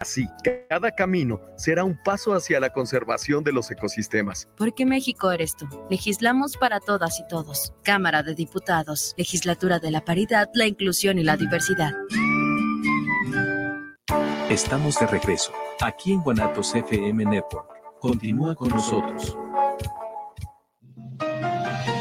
Así, cada camino será un paso hacia la conservación de los ecosistemas. Porque México eres tú. Legislamos para todas y todos. Cámara de Diputados. Legislatura de la Paridad, la Inclusión y la Diversidad. Estamos de regreso, aquí en Guanatos FM Network. Continúa con nosotros.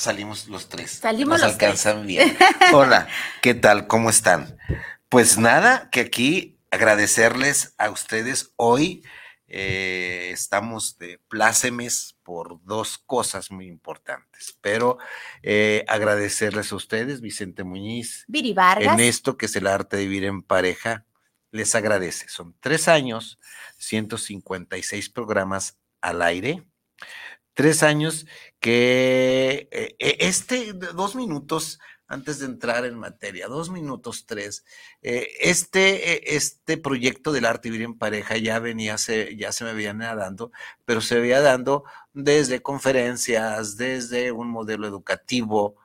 Salimos los tres. Salimos Nos los tres. alcanzan bien. Hola, ¿qué tal? ¿Cómo están? Pues nada, que aquí agradecerles a ustedes. Hoy eh, estamos de plácemes por dos cosas muy importantes, pero eh, agradecerles a ustedes, Vicente Muñiz, Viri Vargas. en esto que es el arte de vivir en pareja, les agradece. Son tres años, 156 programas al aire, tres años que eh, eh, este, dos minutos antes de entrar en materia, dos minutos tres, eh, este, eh, este proyecto del arte vivir en pareja ya venía, se, ya se me venía dando, pero se veía dando desde conferencias, desde un modelo educativo,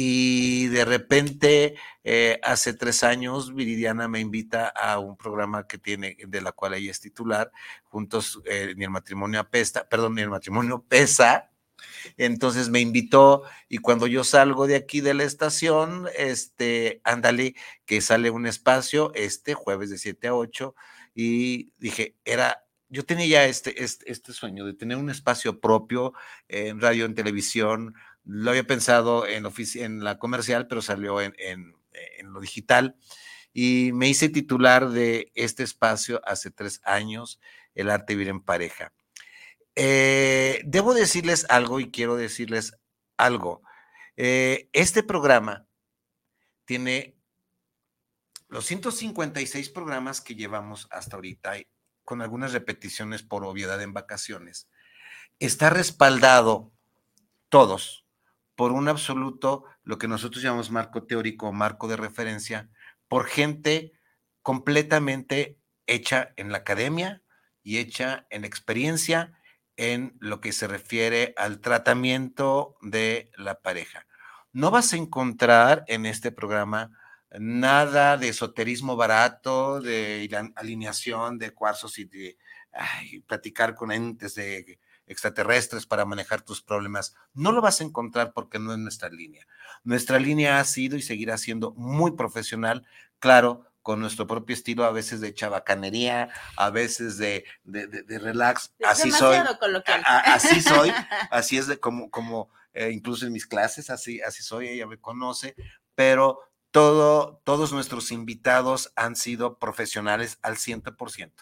y de repente, eh, hace tres años, Viridiana me invita a un programa que tiene, de la cual ella es titular, juntos, eh, ni el matrimonio apesta, perdón, ni el matrimonio pesa. Entonces me invitó y cuando yo salgo de aquí de la estación, este, ándale, que sale un espacio este jueves de 7 a 8 y dije, era, yo tenía ya este, este, este sueño de tener un espacio propio en radio, en televisión, lo había pensado en, la comercial, pero salió en, lo digital. Y me hice titular de este espacio hace tres años, El arte vivir en pareja. Eh, debo decirles algo y quiero decirles algo. Eh, este programa tiene los 156 programas que llevamos hasta ahorita, con algunas repeticiones por obviedad en vacaciones. Está respaldado todos por un absoluto, lo que nosotros llamamos marco teórico, marco de referencia, por gente completamente hecha en la academia y hecha en experiencia en lo que se refiere al tratamiento de la pareja. No vas a encontrar en este programa nada de esoterismo barato, de alineación de cuarzos y de ay, platicar con entes de extraterrestres para manejar tus problemas. No lo vas a encontrar porque no es nuestra línea. Nuestra línea ha sido y seguirá siendo muy profesional, claro, con nuestro propio estilo, a veces de chabacanería, a veces de, de- de- de relax. Así soy. A- así soy, así es de como, como eh, incluso en mis clases, así, así soy, ella me conoce, pero todo, todos nuestros invitados han sido profesionales al 100%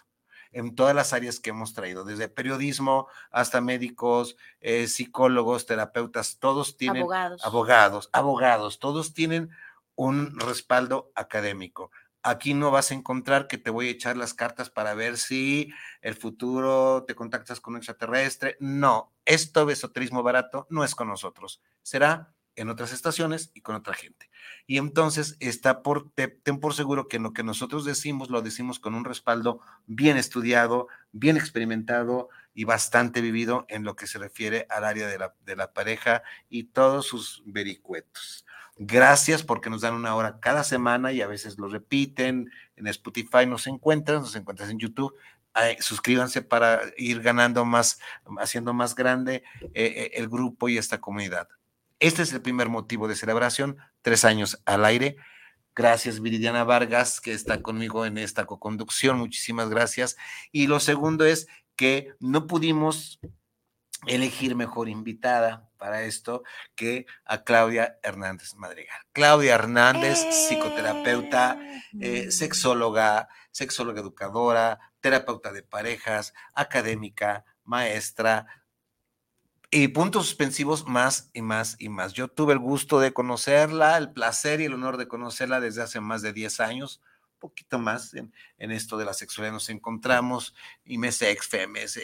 en todas las áreas que hemos traído, desde periodismo hasta médicos, eh, psicólogos, terapeutas, todos tienen Abogados. abogados, abogados, todos tienen un respaldo académico. Aquí no vas a encontrar que te voy a echar las cartas para ver si el futuro te contactas con un extraterrestre. No, esto de esoterismo barato no es con nosotros. Será en otras estaciones y con otra gente. Y entonces está por, te- ten por seguro que lo que nosotros decimos lo decimos con un respaldo bien estudiado, bien experimentado y bastante vivido en lo que se refiere al área de la, de la pareja y todos sus vericuetos. Gracias porque nos dan una hora cada semana y a veces lo repiten. En Spotify nos encuentran, nos encuentras en YouTube. Suscríbanse para ir ganando más, haciendo más grande eh, eh, el grupo y esta comunidad. Este es el primer motivo de celebración, tres años al aire. Gracias, Viridiana Vargas, que está conmigo en esta coconducción. Muchísimas gracias. Y lo segundo es que no pudimos elegir mejor invitada para esto que a Claudia Hernández Madrigal. Claudia Hernández, psicoterapeuta, eh, sexóloga, sexóloga educadora, terapeuta de parejas, académica, maestra, y puntos suspensivos más y más y más. Yo tuve el gusto de conocerla, el placer y el honor de conocerla desde hace más de 10 años, un poquito más en, esto de la sexualidad nos encontramos, y me ex FEMES,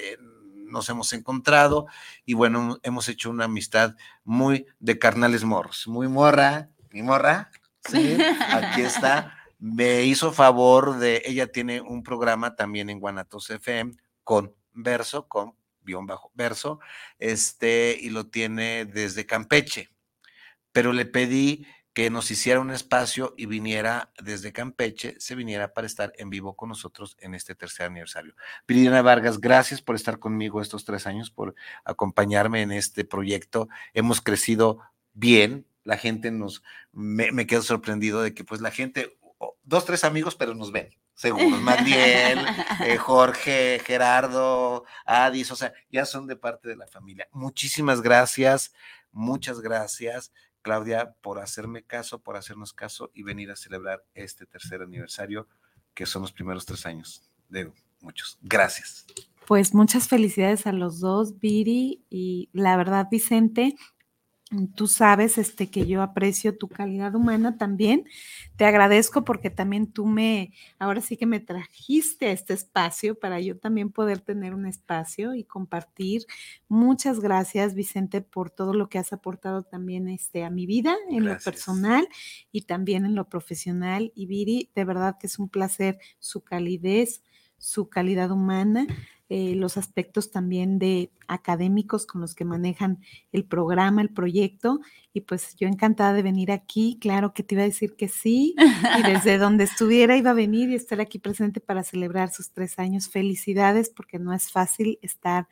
nos hemos encontrado y bueno, hemos hecho una amistad muy de carnales morros, muy morra, mi morra, sí, aquí está. Me hizo favor de, ella tiene un programa también en Guanatos FM con verso, con guion bajo verso, este, y lo tiene desde Campeche. Pero le pedí que nos hiciera un espacio y viniera desde Campeche, se viniera para estar en vivo con nosotros en este tercer aniversario. Viridiana Vargas, gracias por estar conmigo estos tres años, por acompañarme en este proyecto. Hemos crecido bien, la gente nos, me, me quedo sorprendido de que pues la gente, dos, tres amigos, pero nos ven seguros, Magdiel, eh, Jorge, Gerardo, Adis, o sea, ya son de parte de la familia. Muchísimas gracias, muchas gracias, Claudia, por hacerme caso, por hacernos caso y venir a celebrar este tercer aniversario, que son los primeros tres años de muchos. Gracias. Pues muchas felicidades a los dos, Viri, y la verdad, Vicente, Tú sabes este, que yo aprecio tu calidad humana también. Te agradezco porque también tú me, ahora sí que me trajiste a este espacio para yo también poder tener un espacio y compartir. Muchas gracias, Vicente, por todo lo que has aportado también este, a mi vida en lo personal y también en lo profesional. Y Viri, de verdad que es un placer su calidez, su calidad humana. Eh, los aspectos también de académicos con los que manejan el programa, el proyecto. Y pues yo encantada de venir aquí, claro que te iba a decir que sí, y desde donde estuviera iba a venir y estar aquí presente para celebrar sus tres años. Felicidades, porque no es fácil estar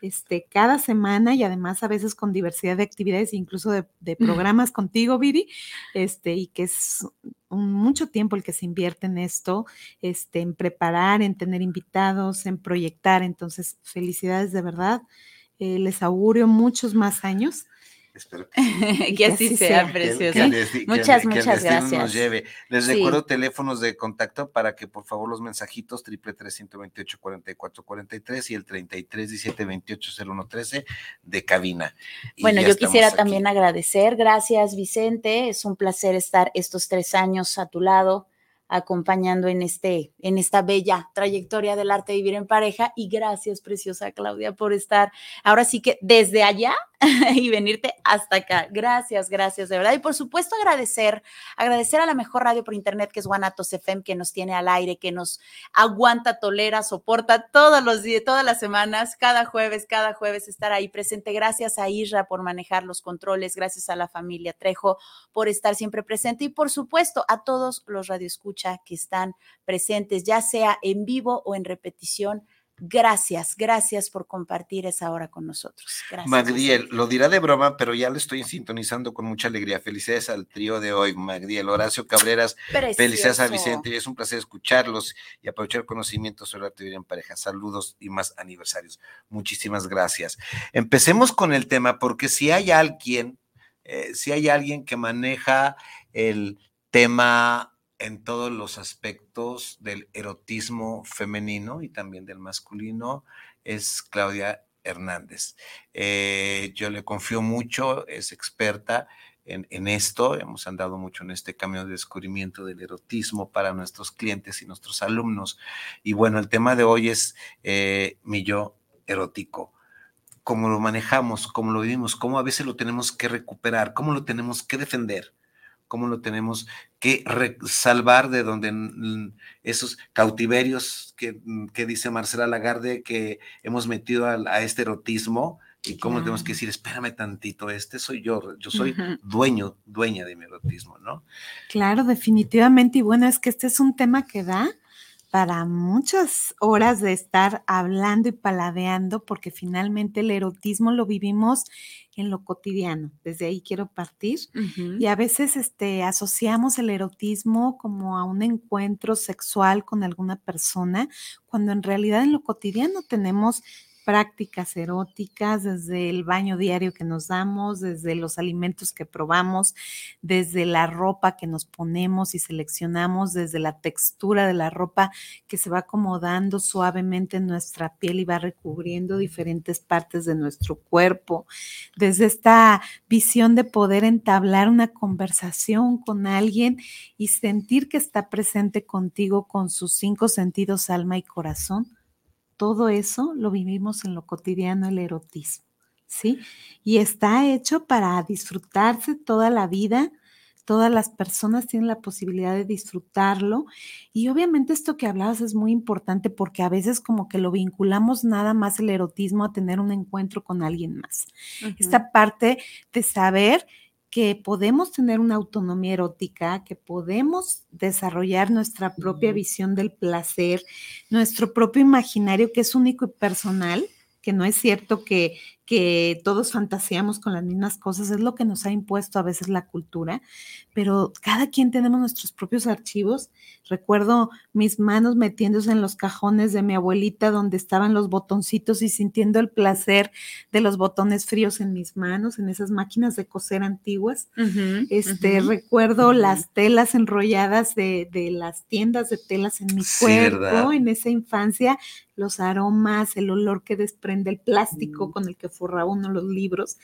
este, cada semana y además a veces con diversidad de actividades, incluso de, programas contigo, Viri, este, y que es mucho tiempo el que se invierte en esto, este, en preparar, en tener invitados, en proyectar. Entonces, felicidades de verdad. Eh, les auguro muchos más años Espero que, así sea, preciosa. muchas, muchas gracias. lleve. Les recuerdo teléfonos de contacto para que por favor los mensajitos triple tres ciento veintiocho cuarenta y cuatro cuarenta y tres y el treinta y tres diecisiete veintiocho cero uno trece de cabina. bueno, yo quisiera también agradecer. Gracias, Vicente. Es un placer estar estos tres años a tu lado acompañando en, este, en esta bella trayectoria del arte de vivir en pareja. Y gracias, preciosa Claudia, por estar ahora sí que desde allá y venirte hasta acá. Gracias, gracias, de verdad. Y por supuesto agradecer, agradecer a la mejor radio por internet que es Guanatos FM, que nos tiene al aire, que nos aguanta, tolera, soporta todos los días, todas las semanas, cada jueves, cada jueves estar ahí presente. Gracias a Isra por manejar los controles, gracias a la familia Trejo por estar siempre presente y por supuesto a todos los que están presentes, ya sea en vivo o en repetición Gracias, gracias por compartir esa hora con nosotros. Gracias. Magdiel, lo dirá de broma, pero ya lo estoy sintonizando con mucha alegría. Felicidades al trío de hoy, Magdiel, Horacio Cabreras, felicidades a Vicente, es un placer escucharlos y aprovechar conocimientos sobre la actividad en pareja. Saludos y más aniversarios. Muchísimas gracias. Empecemos con el tema, porque si hay alguien, eh, si hay alguien que maneja el tema en todos los aspectos del erotismo femenino y también del masculino es Claudia Hernández. Eh, yo le confío mucho, es experta en, esto, hemos andado mucho en este camino de descubrimiento del erotismo para nuestros clientes y nuestros alumnos. Y bueno, el tema de hoy es eh, mi yo erótico. Cómo lo manejamos, cómo lo vivimos, cómo a veces lo tenemos que recuperar, cómo lo tenemos que defender cómo lo tenemos que salvar de donde esos cautiverios que, que, dice Marcela Lagarde que hemos metido a, este erotismo y cómo tenemos que decir, espérame tantito, este soy yo, yo soy dueño, dueña de mi erotismo, ¿no? Claro, definitivamente. Y bueno, es que este es un tema que da para muchas horas de estar hablando y paladeando, porque finalmente el erotismo lo vivimos en lo cotidiano. Desde ahí quiero partir. Y a veces este, asociamos el erotismo como a un encuentro sexual con alguna persona, cuando en realidad en lo cotidiano tenemos prácticas eróticas, desde el baño diario que nos damos, desde los alimentos que probamos, desde la ropa que nos ponemos y seleccionamos, desde la textura de la ropa que se va acomodando suavemente en nuestra piel y va recubriendo diferentes partes de nuestro cuerpo, desde esta visión de poder entablar una conversación con alguien y sentir que está presente contigo con sus cinco sentidos, alma y corazón todo eso lo vivimos en lo cotidiano, el erotismo, ¿sí? Y está hecho para disfrutarse toda la vida. Todas las personas tienen la posibilidad de disfrutarlo. Y obviamente esto que hablabas es muy importante porque a veces como que lo vinculamos nada más el erotismo a tener un encuentro con alguien más. Esta parte de saber que podemos tener una autonomía erótica, que podemos desarrollar nuestra propia visión del placer, nuestro propio imaginario que es único y personal, que no es cierto que, que todos fantaseamos con las mismas cosas, es lo que nos ha impuesto a veces la cultura, pero cada quien tenemos nuestros propios archivos. Recuerdo mis manos metiéndose en los cajones de mi abuelita donde estaban los botoncitos y sintiendo el placer de los botones fríos en mis manos, en esas máquinas de coser antiguas. este, Recuerdo las telas enrolladas de, de, las tiendas de telas en mi cuerpo en esa infancia los aromas, el olor que desprende el plástico mm. con el que forra uno los libros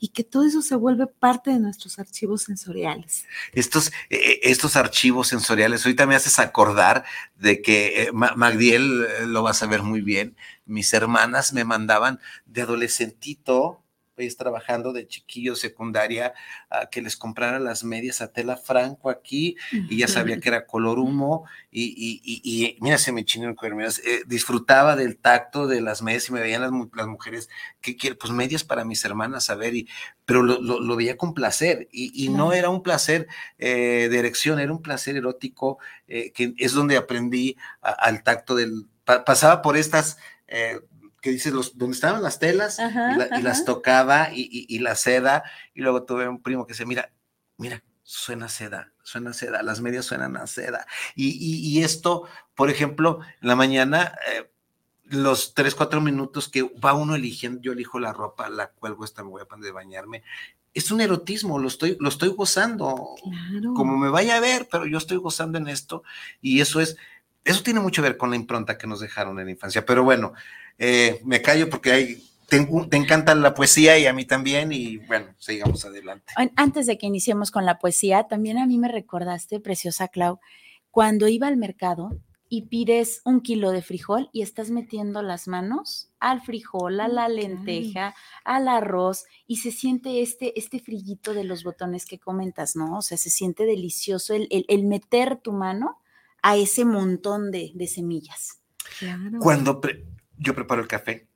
y que todo eso se vuelve parte de nuestros archivos sensoriales. Estos, e, e, estos archivos sensoriales, ahorita me haces acordar de que eh, Magdiel eh, lo vas a ver muy bien, mis hermanas me mandaban de adolescentito trabajando de chiquillo secundaria a que les comprara las medias a tela franco aquí y ya sabía que era color humo y, y, mira, se me chinó el eh, disfrutaba del tacto de las medias y me veían las, las mujeres, ¿qué quiere? Pues medias para mis hermanas, a ver, y, pero lo, veía con placer y, no era un placer eh, de erección, era un placer erótico, eh, que es donde aprendí al tacto del, pasaba por estas que dices, los, donde estaban las telas y, las tocaba y, la seda, y luego tuve un primo que dice, mira, mira, suena seda, suena seda, las medias suenan a seda. Y, esto, por ejemplo, en la mañana, eh, los tres, cuatro minutos que va uno eligiendo, yo elijo la ropa, la cuelgo, esta me voy a poner de bañarme. Es un erotismo, lo estoy, lo estoy gozando, como me vaya a ver, pero yo estoy gozando en esto y eso es, eso tiene mucho que ver con la impronta que nos dejaron en la infancia. Pero bueno, eh, me callo porque hay, te, te, encanta la poesía y a mí también y bueno, sigamos adelante. Antes de que iniciemos con la poesía, también a mí me recordaste, preciosa Clau, cuando iba al mercado y pides un kilo de frijol y estás metiendo las manos al frijol, a la lenteja, al arroz y se siente este, este frillito de los botones que comentas, ¿no? O sea, se siente delicioso el, el, meter tu mano a ese montón de, de semillas. Claro. Cuando, yo preparo el café.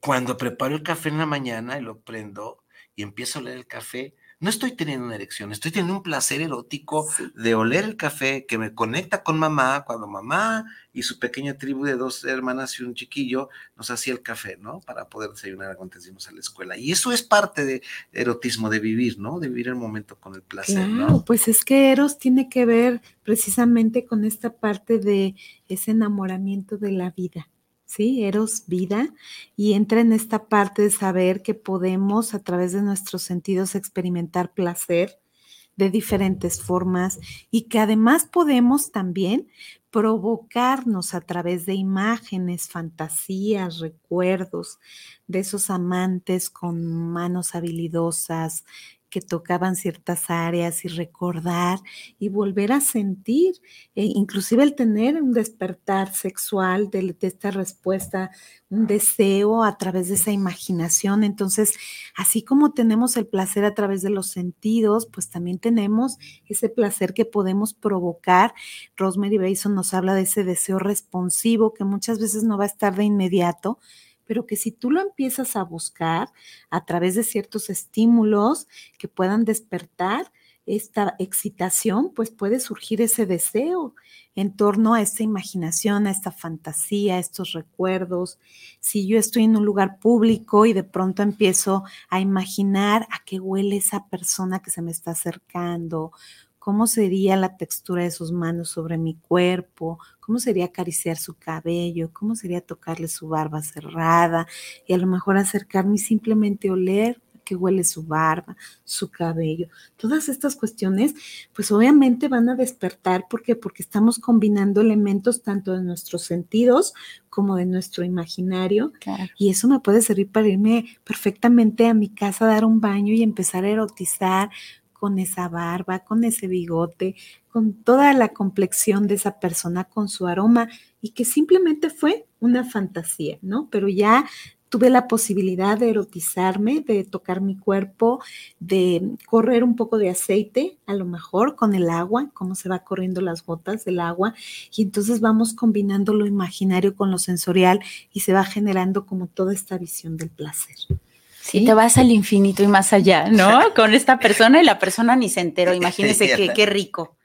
Cuando preparo el café en la mañana y lo prendo y empiezo a oler el café, no estoy teniendo una erección, estoy teniendo un placer erótico de oler el café que me conecta con mamá, cuando mamá y su pequeña tribu de dos hermanas y un chiquillo nos hacía el café, ¿no? Para poder desayunar cuando íbamos a la escuela. Y eso es parte de erotismo, de vivir, ¿no? De vivir el momento con el placer, claro, Pues es que Eros tiene que ver precisamente con esta parte de ese enamoramiento de la vida ¿sí? Eros vida y entra en esta parte de saber que podemos a través de nuestros sentidos experimentar placer de diferentes formas y que además podemos también provocarnos a través de imágenes, fantasías, recuerdos de esos amantes con manos habilidosas, que tocaban ciertas áreas y recordar y volver a sentir, e inclusive el tener un despertar sexual de, esta respuesta, un deseo a través de esa imaginación. Entonces, así como tenemos el placer a través de los sentidos, pues también tenemos ese placer que podemos provocar. Rosemary Bason nos habla de ese deseo responsivo que muchas veces no va a estar de inmediato, pero que si tú lo empiezas a buscar a través de ciertos estímulos que puedan despertar esta excitación, pues puede surgir ese deseo en torno a esta imaginación, a esta fantasía, a estos recuerdos. Si yo estoy en un lugar público y de pronto empiezo a imaginar a qué huele esa persona que se me está acercando, cómo sería la textura de sus manos sobre mi cuerpo, cómo sería acariciar su cabello, cómo sería tocarle su barba cerrada y a lo mejor acercarme y simplemente oler que huele su barba, su cabello. Todas estas cuestiones, pues obviamente van a despertar porque porque estamos combinando elementos tanto de nuestros sentidos como de nuestro imaginario. Y eso me puede servir para irme perfectamente a mi casa a dar un baño y empezar a erotizar con esa barba, con ese bigote, con toda la complexión de esa persona, con su aroma, y que simplemente fue una fantasía, ¿no? Pero ya tuve la posibilidad de erotizarme, de tocar mi cuerpo, de correr un poco de aceite, a lo mejor con el agua, cómo se va corriendo las gotas del agua, y entonces vamos combinando lo imaginario con lo sensorial y se va generando como toda esta visión del placer. Sí, te vas al infinito y más allá, ¿no? Con esta persona y la persona ni se enteró. Imagínense qué, qué rico.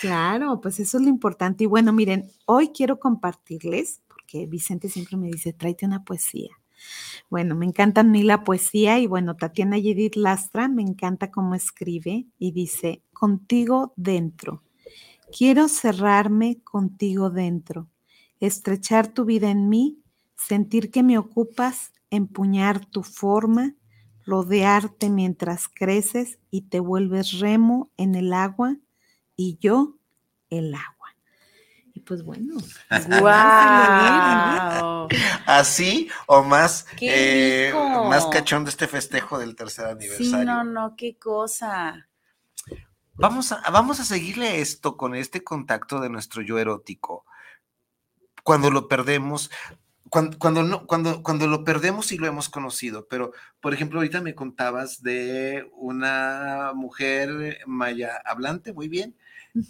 Claro, pues eso es lo importante. Y bueno, miren, hoy quiero compartirles, porque Vicente siempre me dice, tráete una poesía. Bueno, me encanta a mí la poesía y bueno, Tatiana Yedid Lastra me encanta cómo escribe y dice, contigo dentro. Quiero cerrarme contigo dentro, estrechar tu vida en mí, sentir que me ocupas, empuñar tu forma, rodearte mientras creces y te vuelves remo en el agua y yo el agua pues bueno. ¡Wow! Así o más, eh, más cachón de este festejo del tercer aniversario. Sí, no, no, qué cosa. Vamos a, vamos a seguirle esto con este contacto de nuestro yo erótico. Cuando lo perdemos, cuando, cuando, no, cuando, cuando lo perdemos y lo hemos conocido, pero por ejemplo, ahorita me contabas de una mujer maya hablante, muy bien,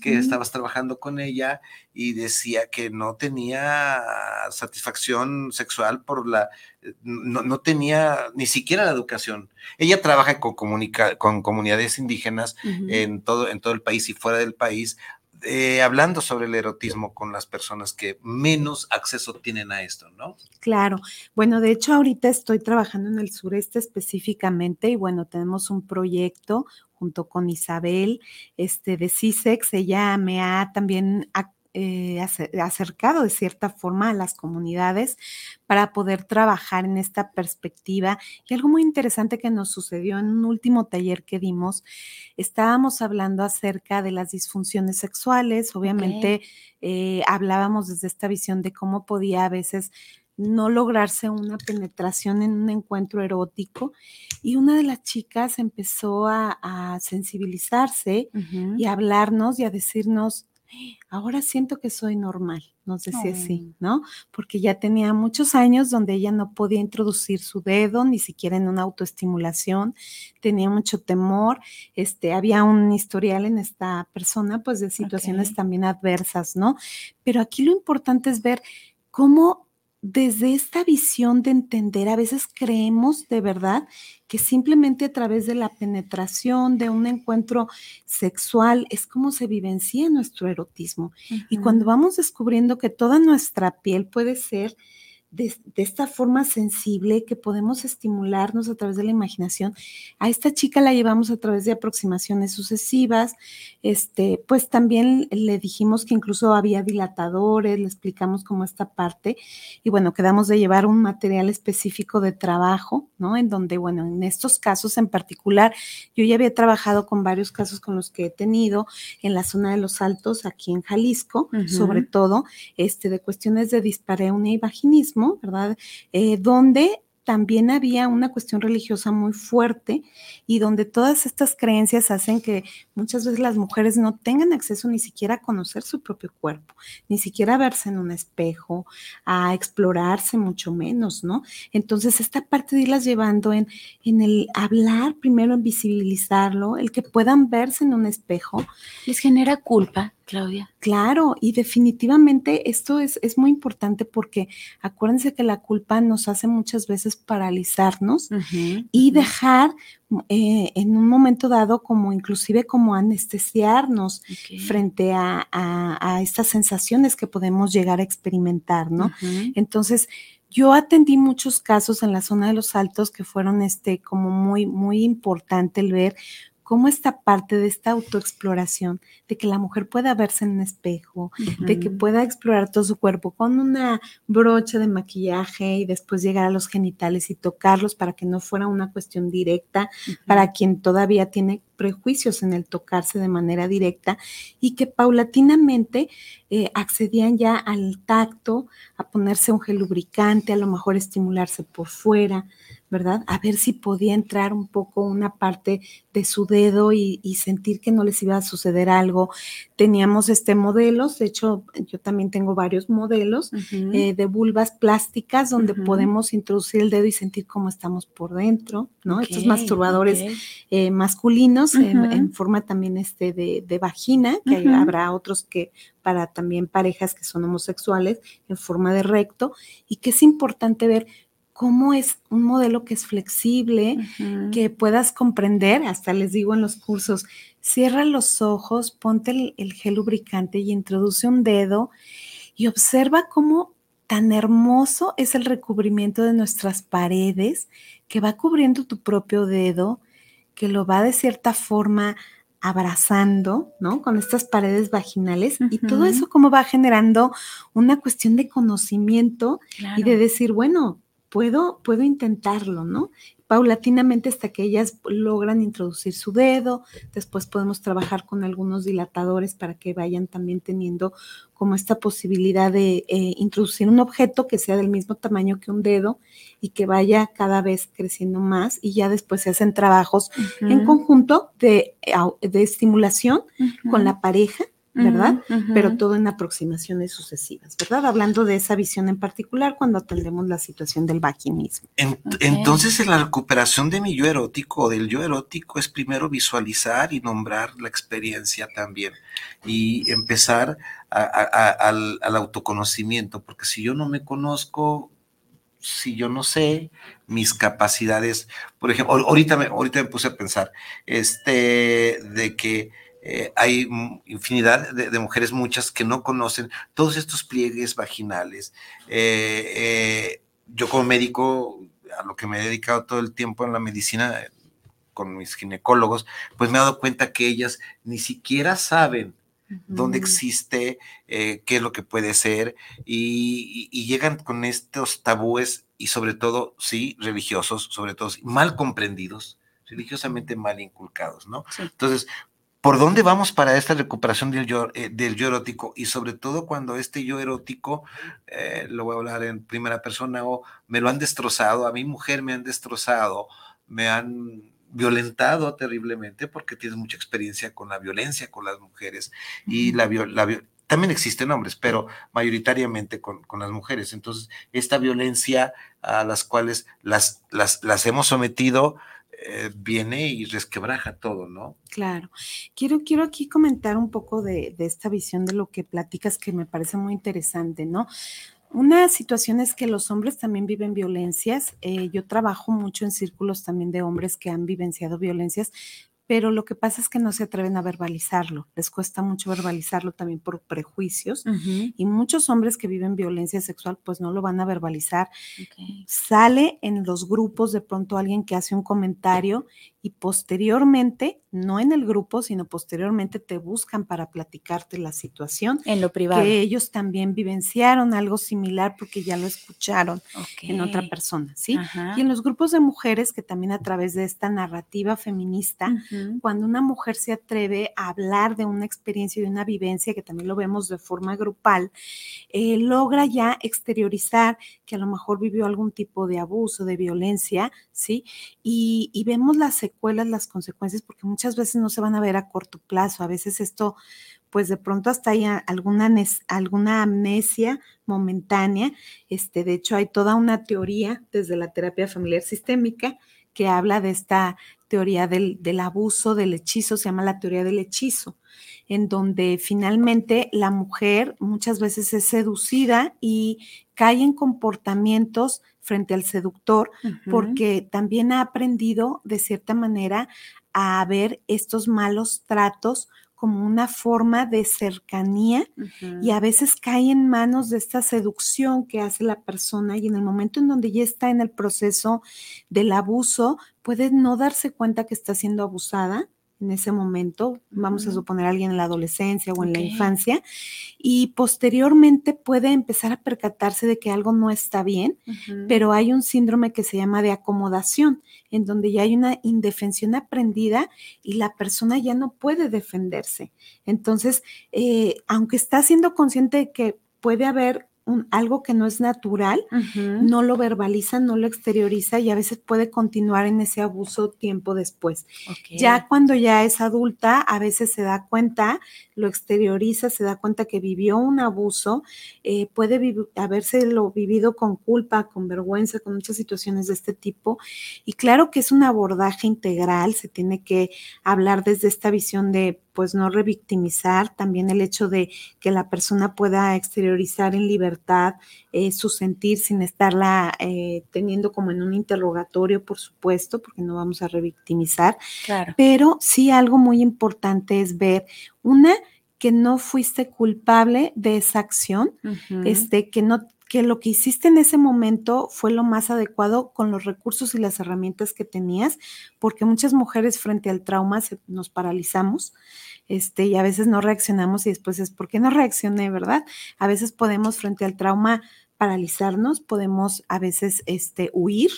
que estabas trabajando con ella y decía que no tenía satisfacción sexual por la, eh, no, tenía ni siquiera la educación. Ella trabaja con, con comunidades indígenas en, todo, en todo el país y fuera del país, eh, hablando sobre el erotismo con las personas que menos acceso tienen a esto, ¿no? Claro. Bueno, de hecho, ahorita estoy trabajando en el sureste específicamente y bueno, tenemos un proyecto, junto con Isabel este, de CISEX. Ella me ha también eh, acercado de cierta forma a las comunidades para poder trabajar en esta perspectiva. Y algo muy interesante que nos sucedió en un último taller que dimos, estábamos hablando acerca de las disfunciones sexuales, obviamente eh, hablábamos desde esta visión de cómo podía a veces no lograrse una penetración en un encuentro erótico. Y una de las chicas empezó a, sensibilizarse y a hablarnos y a decirnos, ahora siento que soy normal, nos decía así, ¿no? Porque ya tenía muchos años donde ella no podía introducir su dedo, ni siquiera en una autoestimulación, tenía mucho temor, este, había un historial en esta persona, pues de situaciones también adversas, ¿no? Pero aquí lo importante es ver cómo desde esta visión de entender, a veces creemos de verdad que simplemente a través de la penetración, de un encuentro sexual, es como se vivencia nuestro erotismo. Y cuando vamos descubriendo que toda nuestra piel puede ser de, esta forma sensible que podemos estimularnos a través de la imaginación. A esta chica la llevamos a través de aproximaciones sucesivas, este, pues también le dijimos que incluso había dilatadores, le explicamos cómo esta parte, y bueno, quedamos de llevar un material específico de trabajo, ¿no? En donde, bueno, en estos casos en particular, yo ya había trabajado con varios casos con los que he tenido en la zona de los altos, aquí en Jalisco, sobre todo, este, de cuestiones de dispareunia y vaginismo ¿verdad? Eh, donde también había una cuestión religiosa muy fuerte y donde todas estas creencias hacen que muchas veces las mujeres no tengan acceso ni siquiera a conocer su propio cuerpo, ni siquiera a verse en un espejo, a explorarse mucho menos, ¿no? Entonces, esta parte de irlas llevando en, en el hablar, primero en visibilizarlo, el que puedan verse en un espejo. Les genera culpa. Claudia. Claro, y definitivamente esto es, es, muy importante porque acuérdense que la culpa nos hace muchas veces paralizarnos y dejar eh, en un momento dado como inclusive como anestesiarnos frente a, a, estas sensaciones que podemos llegar a experimentar, ¿no? Entonces, yo atendí muchos casos en la zona de los altos que fueron este como muy, muy importante el ver cómo esta parte de esta autoexploración, de que la mujer pueda verse en un espejo, de que pueda explorar todo su cuerpo con una brocha de maquillaje y después llegar a los genitales y tocarlos para que no fuera una cuestión directa para quien todavía tiene prejuicios en el tocarse de manera directa y que paulatinamente eh, accedían ya al tacto, a ponerse un gel lubricante, a lo mejor estimularse por fuera, ¿verdad? A ver si podía entrar un poco una parte de su dedo y, sentir que no les iba a suceder algo. Teníamos este modelos, de hecho yo también tengo varios modelos eh, de vulvas plásticas donde podemos introducir el dedo y sentir cómo estamos por dentro, ¿no? Estos masturbadores eh, masculinos en, forma también este de, vagina, que habrá otros que para también parejas que son homosexuales en forma de recto y que es importante ver cómo es un modelo que es flexible, que puedas comprender, hasta les digo en los cursos, cierra los ojos, ponte el, gel lubricante y introduce un dedo y observa cómo tan hermoso es el recubrimiento de nuestras paredes que va cubriendo tu propio dedo, que lo va de cierta forma abrazando, ¿no? Con estas paredes vaginales y todo eso como va generando una cuestión de conocimiento y de decir, bueno, puedo, puedo intentarlo, ¿no? Paulatinamente hasta que ellas logran introducir su dedo, después podemos trabajar con algunos dilatadores para que vayan también teniendo como esta posibilidad de eh, introducir un objeto que sea del mismo tamaño que un dedo y que vaya cada vez creciendo más y ya después se hacen trabajos en conjunto de, de estimulación con la pareja ¿verdad? Pero todo en aproximaciones sucesivas, ¿verdad? Hablando de esa visión en particular cuando atendemos la situación del vaginismo. Entonces, en la recuperación de mi yo erótico o del yo erótico es primero visualizar y nombrar la experiencia también y empezar al, autoconocimiento, porque si yo no me conozco, si yo no sé mis capacidades, por ejemplo, ahorita me, ahorita me puse a pensar, este, de que eh, hay infinidad de, mujeres, muchas, que no conocen todos estos pliegues vaginales. Eh, eh, yo como médico, a lo que me he dedicado todo el tiempo en la medicina, con mis ginecólogos, pues me he dado cuenta que ellas ni siquiera saben dónde existe, qué es lo que puede ser, y, llegan con estos tabúes y sobre todo, sí, religiosos, sobre todo mal comprendidos, religiosamente mal inculcados, ¿no? Entonces, ¿Por dónde vamos para esta recuperación del yo, eh, del yo erótico? Y sobre todo cuando este yo erótico, eh, lo voy a hablar en primera persona, o me lo han destrozado, a mi mujer me han destrozado, me han violentado terriblemente porque tienes mucha experiencia con la violencia con las mujeres y la, la también existen hombres, pero mayoritariamente con, con, las mujeres. Entonces, esta violencia a las cuales las, las, las hemos sometido, eh, viene y resquebraja todo, ¿no? Claro. Quiero, quiero aquí comentar un poco de, esta visión de lo que platicas que me parece muy interesante, ¿no? Una situación es que los hombres también viven violencias. Eh, yo trabajo mucho en círculos también de hombres que han vivenciado violencias, pero lo que pasa es que no se atreven a verbalizarlo, les cuesta mucho verbalizarlo también por prejuicios y muchos hombres que viven violencia sexual pues no lo van a verbalizar. Sale en los grupos de pronto alguien que hace un comentario y posteriormente, no en el grupo, sino posteriormente te buscan para platicarte la situación. En lo privado. Que ellos también vivenciaron algo similar porque ya lo escucharon en otra persona, ¿sí? Y en los grupos de mujeres que también a través de esta narrativa feminista, cuando una mujer se atreve a hablar de una experiencia y de una vivencia, que también lo vemos de forma grupal, eh, logra ya exteriorizar que a lo mejor vivió algún tipo de abuso, de violencia, ¿sí? Y, vemos las secuelas, las consecuencias, porque muchas veces no se van a ver a corto plazo. A veces esto, pues de pronto hasta hay alguna, alguna amnesia momentánea. Este, de hecho, hay toda una teoría desde la terapia familiar sistémica que habla de esta teoría del, del abuso, del hechizo, se llama la teoría del hechizo en donde finalmente la mujer muchas veces es seducida y cae en comportamientos frente al seductor porque también ha aprendido de cierta manera a ver estos malos tratos como una forma de cercanía y a veces cae en manos de esta seducción que hace la persona y en el momento en donde ya está en el proceso del abuso puede no darse cuenta que está siendo abusada en ese momento, vamos a suponer alguien en la adolescencia o en la infancia, y posteriormente puede empezar a percatarse de que algo no está bien, pero hay un síndrome que se llama de acomodación, en donde ya hay una indefensión aprendida y la persona ya no puede defenderse. Entonces, eh, aunque está siendo consciente de que puede haber algo que no es natural, no lo verbaliza, no lo exterioriza y a veces puede continuar en ese abuso tiempo después. Ya cuando ya es adulta, a veces se da cuenta, lo exterioriza, se da cuenta que vivió un abuso, eh, puede haberse lo vivido con culpa, con vergüenza, con muchas situaciones de este tipo. Y claro que es un abordaje integral, se tiene que hablar desde esta visión de pues no revictimizar, también el hecho de que la persona pueda exteriorizar en libertad eh, su sentir sin estarla eh, teniendo como en un interrogatorio, por supuesto, porque no vamos a revictimizar. Claro. Pero sí algo muy importante es ver una que no fuiste culpable de esa acción, este, que no que lo que hiciste en ese momento fue lo más adecuado con los recursos y las herramientas que tenías, porque muchas mujeres frente al trauma nos paralizamos este, y a veces no reaccionamos y después es, ¿por qué no reaccioné, verdad? A veces podemos frente al trauma paralizarnos, podemos a veces este, huir,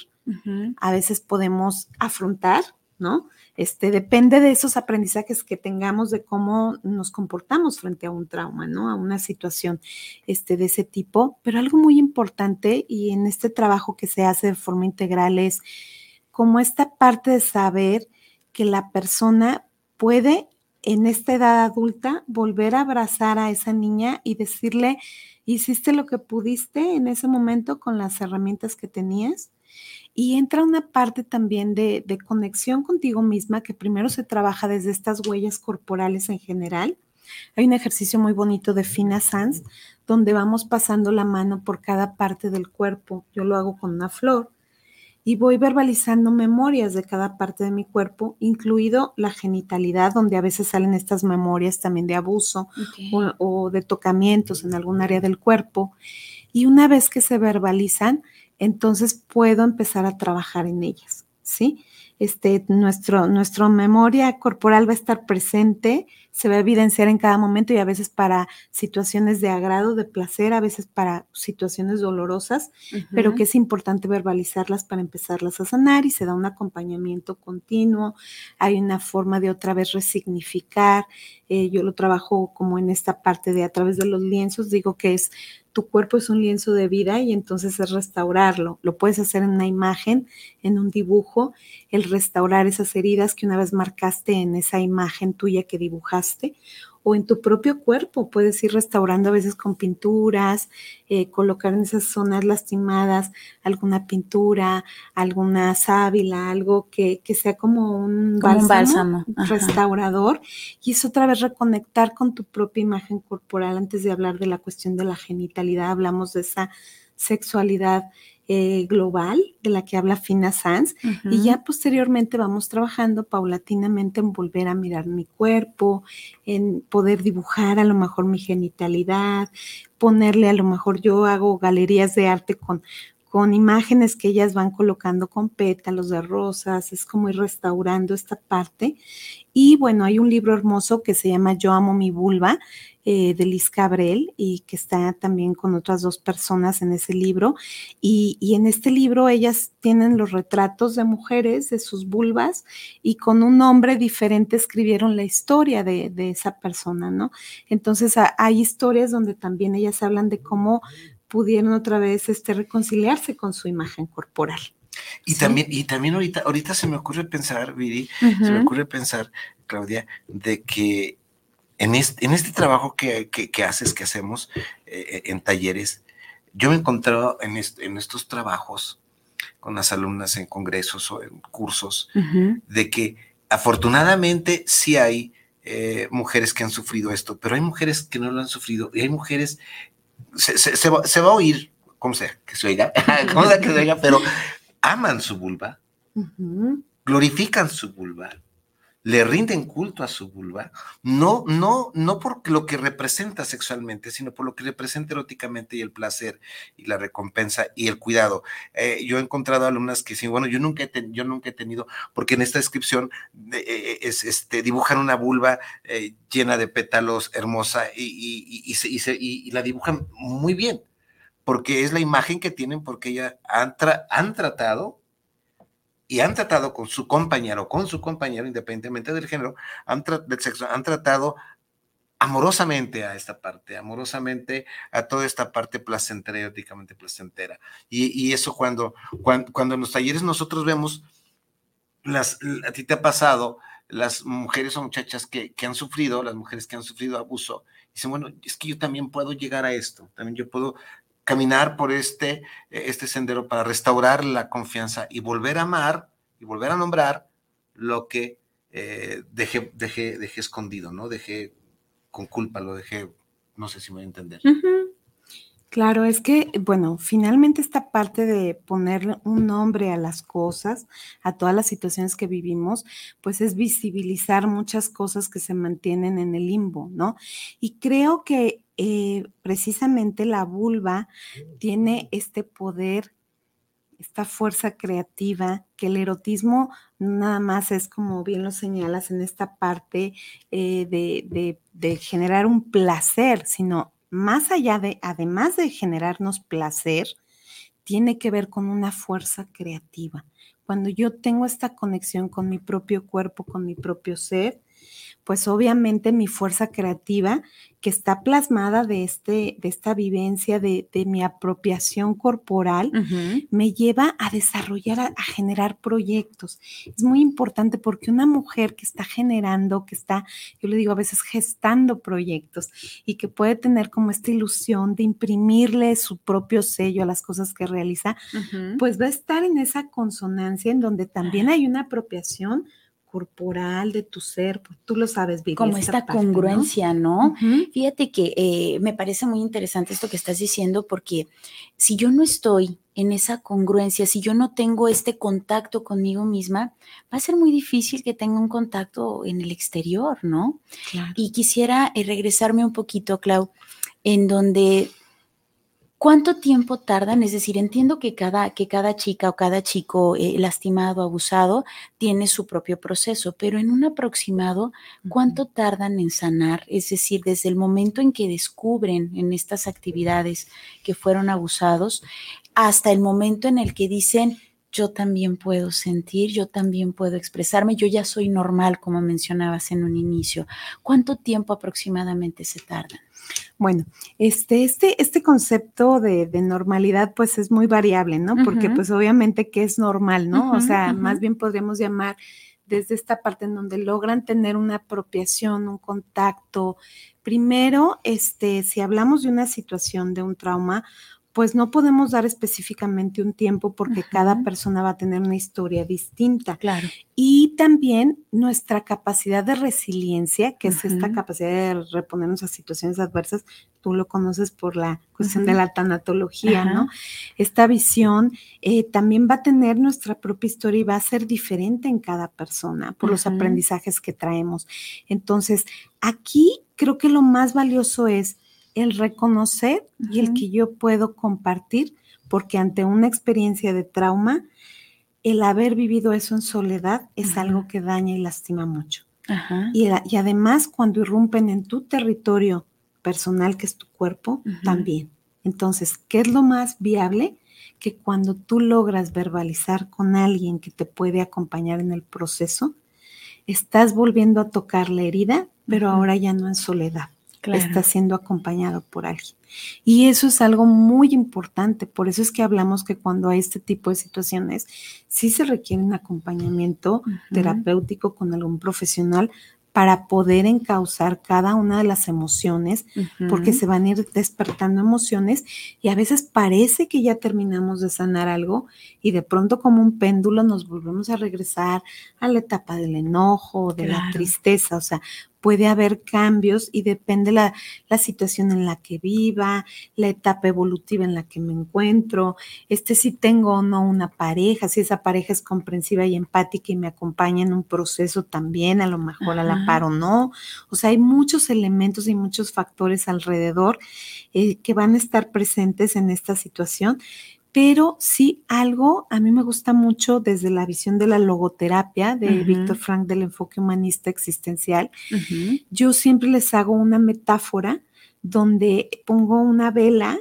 a veces podemos afrontar, ¿no? Este, depende de esos aprendizajes que tengamos de cómo nos comportamos frente a un trauma, ¿no? A una situación este, de ese tipo. Pero algo muy importante y en este trabajo que se hace de forma integral es como esta parte de saber que la persona puede en esta edad adulta volver a abrazar a esa niña y decirle, hiciste lo que pudiste en ese momento con las herramientas que tenías. Y entra una parte también de, conexión contigo misma, que primero se trabaja desde estas huellas corporales en general. Hay un ejercicio muy bonito de Fina Sanz, donde vamos pasando la mano por cada parte del cuerpo. Yo lo hago con una flor y voy verbalizando memorias de cada parte de mi cuerpo, incluido la genitalidad, donde a veces salen estas memorias también de abuso o, de tocamientos en algún área del cuerpo. Y una vez que se verbalizan, entonces puedo empezar a trabajar en ellas, ¿sí? Este, nuestro, nuestra memoria corporal va a estar presente se va a evidenciar en cada momento y a veces para situaciones de agrado, de placer, a veces para situaciones dolorosas, pero que es importante verbalizarlas para empezarlas a sanar y se da un acompañamiento continuo. Hay una forma de otra vez resignificar. Eh, yo lo trabajo como en esta parte de a través de los lienzos, digo que es tu cuerpo es un lienzo de vida y entonces es restaurarlo. Lo puedes hacer en una imagen, en un dibujo, el restaurar esas heridas que una vez marcaste en esa imagen tuya que dibujaste o en tu propio cuerpo. Puedes ir restaurando a veces con pinturas, eh, colocar en esas zonas lastimadas alguna pintura, alguna sábila, algo que, sea como un bálsamo, restaurador. Y es otra vez reconectar con tu propia imagen corporal. Antes de hablar de la cuestión de la genitalidad, hablamos de esa sexualidad eh, global de la que habla Fina Sanz y ya posteriormente vamos trabajando paulatinamente en volver a mirar mi cuerpo, en poder dibujar a lo mejor mi genitalidad, ponerle a lo mejor yo hago galerías de arte con con imágenes que ellas van colocando con pétalos de rosas, es como ir restaurando esta parte. Y bueno, hay un libro hermoso que se llama Yo amo mi vulva, eh, de Liz Cabrel y que está también con otras dos personas en ese libro. Y, en este libro ellas tienen los retratos de mujeres, de sus vulvas, y con un nombre diferente escribieron la historia de, esa persona, ¿no? Entonces hay historias donde también ellas hablan de cómo pudieron otra vez este, reconciliarse con su imagen corporal. Y también, y también ahorita, ahorita se me ocurre pensar, Viri, se me ocurre pensar, Claudia, de que en este, en este trabajo que, haces, que hacemos eh, eh, en talleres, yo me he encontrado en, en, estos trabajos con las alumnas en congresos o en cursos, de que afortunadamente sí hay eh, mujeres que han sufrido esto, pero hay mujeres que no lo han sufrido y hay mujeres, se, va, a oír, como sea, que se oiga, como sea que se oiga, pero aman su vulva, glorifican su vulva, le rinden culto a su vulva, no, no, no por lo que representa sexualmente, sino por lo que representa eróticamente y el placer y la recompensa y el cuidado. Eh, yo he encontrado alumnas que dicen, bueno, yo nunca he, yo nunca he tenido, porque en esta descripción eh, es, este, dibujan una vulva eh, llena de pétalos, hermosa, y, y, la dibujan muy bien, porque es la imagen que tienen, porque ya han, han tratado y han tratado con su compañero, con su compañero, independientemente del género, del sexo, han tratado amorosamente a esta parte, amorosamente a toda esta parte placentera, eróticamente placentera. Y, eso cuando, cuando, en los talleres nosotros vemos, las, a ti te ha pasado, las mujeres o muchachas que, que han sufrido, las mujeres que han sufrido abuso, dicen, bueno, es que yo también puedo llegar a esto, también yo puedo caminar por este, este sendero para restaurar la confianza y volver a amar y volver a nombrar lo que eh, dejé, dejé, dejé escondido, ¿no? Dejé con culpa, lo dejé, no sé si me voy a entender. Claro, es que, bueno, finalmente esta parte de poner un nombre a las cosas, a todas las situaciones que vivimos, pues es visibilizar muchas cosas que se mantienen en el limbo, ¿no? Y creo que eh, precisamente la vulva tiene este poder, esta fuerza creativa, que el erotismo nada más es como bien lo señalas en esta parte eh, de, generar un placer, sino más allá de, además de generarnos placer, tiene que ver con una fuerza creativa. Cuando yo tengo esta conexión con mi propio cuerpo, con mi propio ser, pues obviamente mi fuerza creativa que está plasmada de, este, de esta vivencia de, mi apropiación corporal, me lleva a desarrollar, a, generar proyectos. Es muy importante porque una mujer que está generando, que está, yo le digo a veces, gestando proyectos y que puede tener como esta ilusión de imprimirle su propio sello a las cosas que realiza, pues va a estar en esa consonancia en donde también hay una apropiación corporal de tu ser, pues tú lo sabes, bien. Como esta, congruencia, ¿no? Fíjate que eh, me parece muy interesante esto que estás diciendo, porque si yo no estoy en esa congruencia, si yo no tengo este contacto conmigo misma, va a ser muy difícil que tenga un contacto en el exterior, ¿no? Y quisiera eh, regresarme un poquito, Clau, en donde ¿Cuánto tiempo tardan? Es decir, entiendo que cada, que cada chica o cada chico eh, lastimado, abusado, tiene su propio proceso, pero en un aproximado, ¿cuánto tardan en sanar? Es decir, desde el momento en que descubren en estas actividades que fueron abusados hasta el momento en el que dicen, yo también puedo sentir, yo también puedo expresarme, yo ya soy normal, como mencionabas en un inicio. ¿Cuánto tiempo aproximadamente se tardan? Bueno, este, este, este concepto de, normalidad pues es muy variable, ¿no? Porque pues obviamente que es normal, ¿no? o sea, más bien podríamos llamar desde esta parte en donde logran tener una apropiación, un contacto. Primero, este, si hablamos de una situación de un trauma, pues no podemos dar específicamente un tiempo porque cada persona va a tener una historia distinta. Claro. Y también nuestra capacidad de resiliencia, que es esta capacidad de reponernos a situaciones adversas, tú lo conoces por la cuestión de la tanatología, ¿no? Esta visión eh, también va a tener nuestra propia historia y va a ser diferente en cada persona por los aprendizajes que traemos. Entonces, aquí creo que lo más valioso es el reconocer y el que yo puedo compartir, porque ante una experiencia de trauma, el haber vivido eso en soledad es algo que daña y lastima mucho. Y, y, además cuando irrumpen en tu territorio personal, que es tu cuerpo, también. Entonces, ¿qué es lo más viable? Que cuando tú logras verbalizar con alguien que te puede acompañar en el proceso, estás volviendo a tocar la herida, pero ahora ya no en soledad está siendo acompañado por alguien. Y eso es algo muy importante, por eso es que hablamos que cuando hay este tipo de situaciones, sí se requiere un acompañamiento terapéutico con algún profesional para poder encauzar cada una de las emociones, porque se van a ir despertando emociones y a veces parece que ya terminamos de sanar algo y de pronto como un péndulo nos volvemos a regresar a la etapa del enojo, de la tristeza, o sea, puede haber cambios y depende la, la situación en la que viva, la etapa evolutiva en la que me encuentro, este si tengo o no una pareja, si esa pareja es comprensiva y empática y me acompaña en un proceso también, a lo mejor a la par o no. O sea, hay muchos elementos y muchos factores alrededor eh, que van a estar presentes en esta situación pero sí algo, a mí me gusta mucho desde la visión de la logoterapia de Víctor Frank del enfoque humanista existencial. Yo siempre les hago una metáfora donde pongo una vela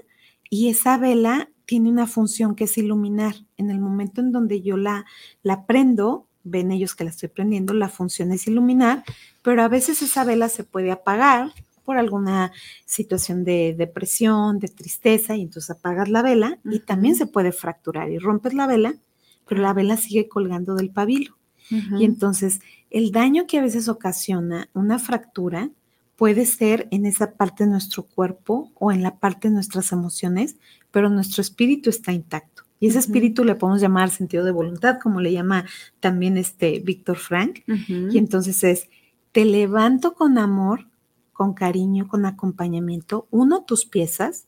y esa vela tiene una función que es iluminar. En el momento en donde yo la, la prendo, ven ellos que la estoy prendiendo, la función es iluminar, pero a veces esa vela se puede apagar por alguna situación de depresión, de tristeza, y entonces apagas la vela y también se puede fracturar y rompes la vela, pero la vela sigue colgando del pabilo. Y entonces el daño que a veces ocasiona una fractura puede ser en esa parte de nuestro cuerpo o en la parte de nuestras emociones, pero nuestro espíritu está intacto. Y ese espíritu le podemos llamar sentido de voluntad, como le llama también este Víctor Frank. Y entonces es, te levanto con amor con cariño, con acompañamiento, uno tus piezas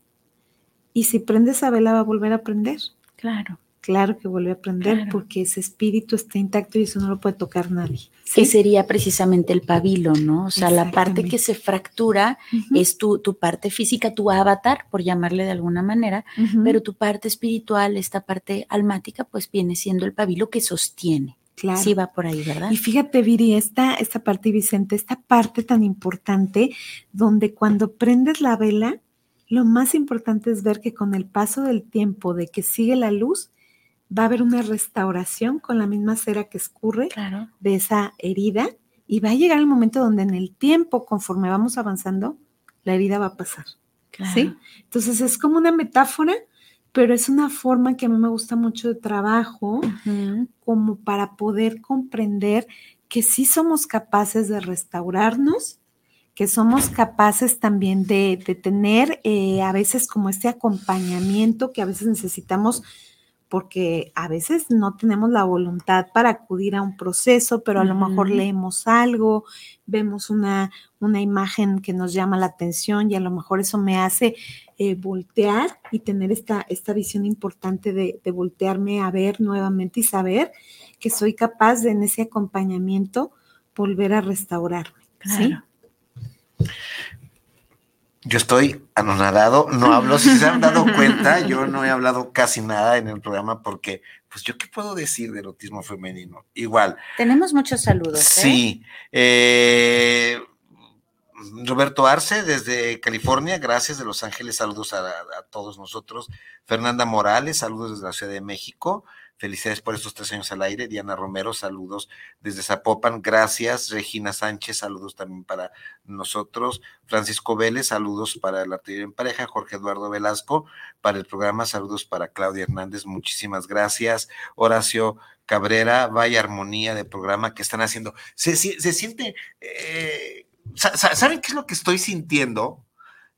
y si prendes a vela va a volver a prender. Claro. Claro que vuelve a prender porque ese espíritu está intacto y eso no lo puede tocar nadie. Que sería precisamente el pabilo, ¿no? O sea, la parte que se fractura es tu, tu, parte física, tu avatar, por llamarle de alguna manera, pero tu parte espiritual, esta parte almática, pues viene siendo el pabilo que sostiene. Claro. Sí va por ahí, ¿verdad? Y fíjate, Viri, esta, esta parte, Vicente, esta parte tan importante donde cuando prendes la vela, lo más importante es ver que con el paso del tiempo, de que sigue la luz, va a haber una restauración con la misma cera que escurre de esa herida y va a llegar el momento donde en el tiempo, conforme vamos avanzando, la herida va a pasar. ¿sí? Entonces es como una metáfora pero es una forma que a mí me gusta mucho de trabajo, como para poder comprender que sí somos capaces de restaurarnos, que somos capaces también de, tener eh, a veces como este acompañamiento que a veces necesitamos porque a veces no tenemos la voluntad para acudir a un proceso, pero a lo mejor leemos algo, vemos una, una, imagen que nos llama la atención y a lo mejor eso me hace eh, voltear y tener esta, esta visión importante de, voltearme a ver nuevamente y saber que soy capaz de en ese acompañamiento volver a restaurarme. ¿sí? Yo estoy anonadado, no hablo, si se han dado cuenta, yo no he hablado casi nada en el programa porque, pues yo qué puedo decir de erotismo femenino. Igual. Tenemos muchos saludos. ¿eh? Sí. Eh, Roberto Arce desde California, gracias de Los Ángeles, saludos a, a, todos nosotros. Fernanda Morales, saludos desde la Ciudad de México. Felicidades por estos tres años al aire. Diana Romero, saludos desde Zapopan. Gracias. Regina Sánchez, saludos también para nosotros. Francisco Vélez, saludos para la artillería en pareja. Jorge Eduardo Velasco, para el programa, saludos para Claudia Hernández. Muchísimas gracias. Horacio Cabrera, vaya armonía de programa que están haciendo. Se, se, siente. Eh, ¿Saben qué es lo que estoy sintiendo?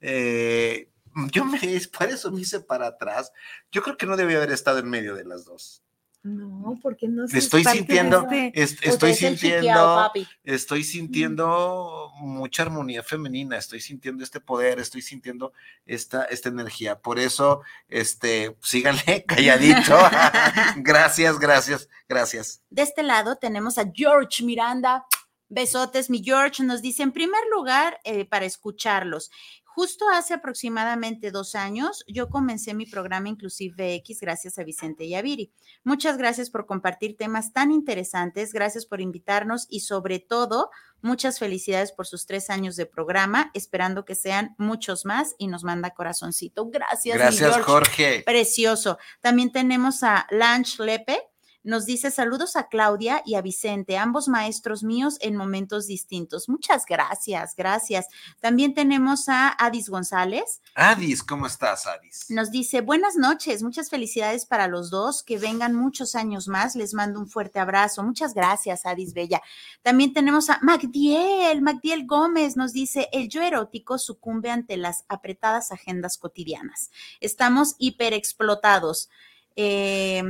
Eh, yo me, por eso me hice para atrás. Yo creo que no debía haber estado en medio de las dos. No, porque no estoy sintiendo, este estoy sintiendo, estoy sintiendo mucha armonía femenina, estoy sintiendo este poder, estoy sintiendo esta, esta energía. Por eso, este, síganle calladito. gracias, gracias, gracias. De este lado tenemos a George Miranda. Besotes, mi George nos dice, en primer lugar, eh, para escucharlos, Justo hace aproximadamente dos años, yo comencé mi programa Inclusive X gracias a Vicente Yaviri. Muchas gracias por compartir temas tan interesantes, gracias por invitarnos y sobre todo, muchas felicidades por sus tres años de programa, esperando que sean muchos más y nos manda corazoncito. Gracias. Gracias, Jorge. Precioso. También tenemos a Lange Lepe nos dice saludos a Claudia y a Vicente, ambos maestros míos en momentos distintos. Muchas gracias, gracias. También tenemos a Adis González. Adis, ¿cómo estás, Adis? Nos dice buenas noches, muchas felicidades para los dos, que vengan muchos años más. Les mando un fuerte abrazo. Muchas gracias, Adis Bella. También tenemos a Magdiel, Magdiel Gómez nos dice el yo erótico sucumbe ante las apretadas agendas cotidianas. Estamos hiperexplotados. Eh,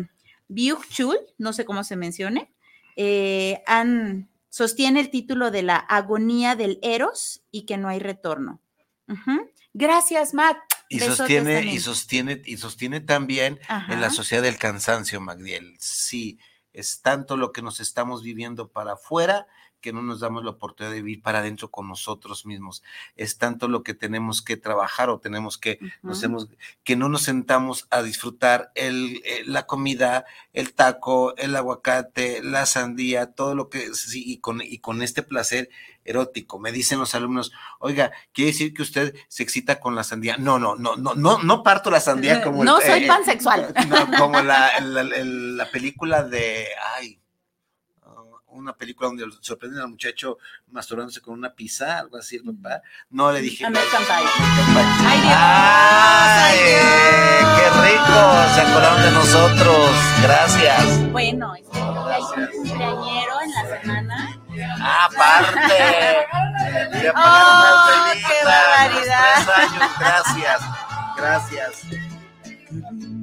Chul, no sé cómo se mencione, eh, han sostiene el título de la agonía del Eros y que no hay retorno. Gracias, Matt. Y Besotes sostiene, y sostiene, y sostiene también en la sociedad del cansancio, Magdiel. Sí, es tanto lo que nos estamos viviendo para afuera que no nos damos la oportunidad de vivir para adentro con nosotros mismos. Es tanto lo que tenemos que trabajar o tenemos que, nos hemos, que no nos sentamos a disfrutar el, eh, la comida, el taco, el aguacate, la sandía, todo lo que, sí, y con, y con este placer erótico. Me dicen los alumnos, oiga, ¿quiere decir que usted se excita con la sandía? No, no, no, no, no, no parto la sandía como el- No soy eh, pansexual. no, como la, la, la película de, ay, una película donde sorprenden al muchacho masturbándose con una pizza, algo así, el papá. No le dije. American Pie. Ay, Dios. ¡Ay, ¡Qué rico! Se acordaron de nosotros. Gracias. Bueno, es que hay un cumpleañero en la semana. Ah, Aparte. ¡Oh, qué barbaridad! los tres años. Gracias. Gracias.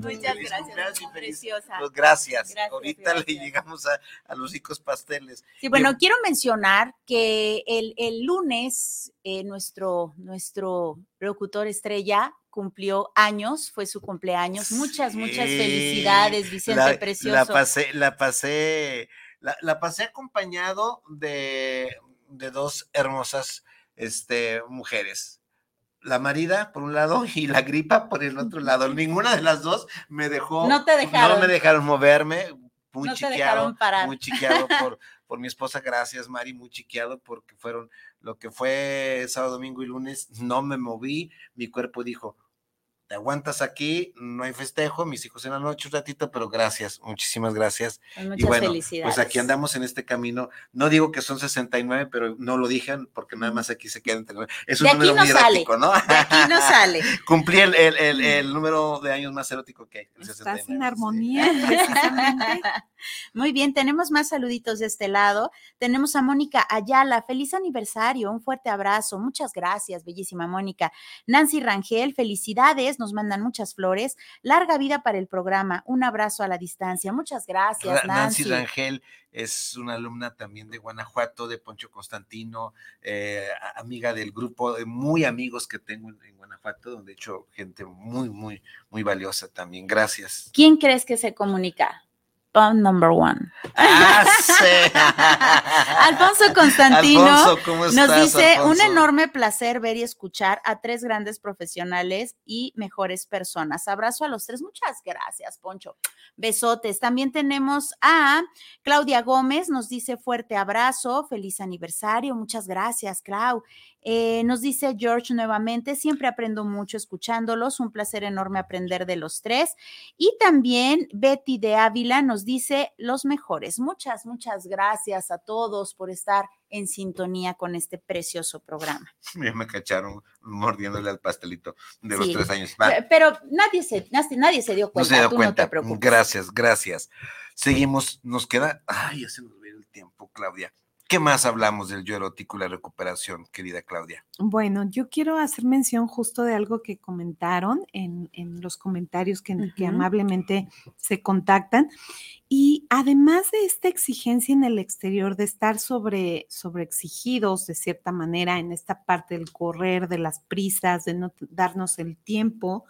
Muchas Feliz gracias, preciosa. Pues gracias. Gracias, Ahorita gracias. le llegamos a, a los ricos pasteles. Sí, bueno, quiero mencionar que el, el lunes eh, nuestro, nuestro locutor estrella cumplió años, fue su cumpleaños. Muchas, muchas felicidades, Vicente la, Precioso. La pasé, la pasé, la, la pasé acompañado de, de dos hermosas este, mujeres. La marida por un lado y la gripa por el otro lado. Ninguna de las dos me dejó. No te dejaron. No me dejaron moverme. Muy No te chiqueado. dejaron parar. Muy chiqueado por, por mi esposa. Gracias, Mari. Muy chiqueado porque fueron lo que fue sábado, domingo y lunes. No me moví. Mi cuerpo dijo, te aguantas aquí, no hay festejo, mis hijos en la noche un ratito, pero gracias, muchísimas gracias. Pues Muchas y bueno, felicidades. pues aquí andamos en este camino. No digo que son 69, pero no lo dijeron porque nada más aquí se quedan. Es un De aquí número no muy sale. erótico, ¿no? De aquí no sale. Cumplí el, el, el, el número de años más erótico que hay. el Estás 69, en sí. armonía, precisamente. Muy bien, tenemos más saluditos de este lado. Tenemos a Mónica Ayala, feliz aniversario, un fuerte abrazo, muchas gracias, bellísima Mónica. Nancy Rangel, felicidades, nos mandan muchas flores, larga vida para el programa, un abrazo a la distancia, muchas gracias, Ra- Nancy. Nancy Rangel es una alumna también de Guanajuato, de Poncho Constantino, eh, amiga del grupo, de muy amigos que tengo en, en Guanajuato, donde he hecho gente muy, muy, muy valiosa también. Gracias. ¿Quién crees que se comunica? Pound number one. Ah, sí. Alfonso Constantino Alfonso, ¿cómo Nos dice, un enorme placer ver y escuchar a tres grandes profesionales y mejores personas. Abrazo a los tres. Muchas gracias, Poncho. Besotes. También tenemos a Claudia Gómez, nos dice fuerte abrazo, feliz aniversario. Muchas gracias, Clau. Eh, nos dice George nuevamente, siempre aprendo mucho escuchándolos, un placer enorme aprender de los tres. Y también Betty de Ávila nos dice los mejores. Muchas, muchas gracias a todos por estar en sintonía con este precioso programa. Ya me cacharon mordiéndole al pastelito de los Sí. tres años. Pero nadie se, nadie, nadie se dio No cuenta, se dio tú cuenta. no te preocupes. gracias, gracias. Seguimos, nos queda. Ay, ya se nos viene el tiempo, Claudia. ¿Qué más hablamos del yo erótico y la recuperación, querida Claudia? Bueno, yo quiero hacer mención justo de algo que comentaron en, en los comentarios que, que amablemente se contactan. Y además de esta exigencia en el exterior, de estar sobre, sobre exigidos de cierta manera en esta parte del correr, de las prisas, de no darnos el tiempo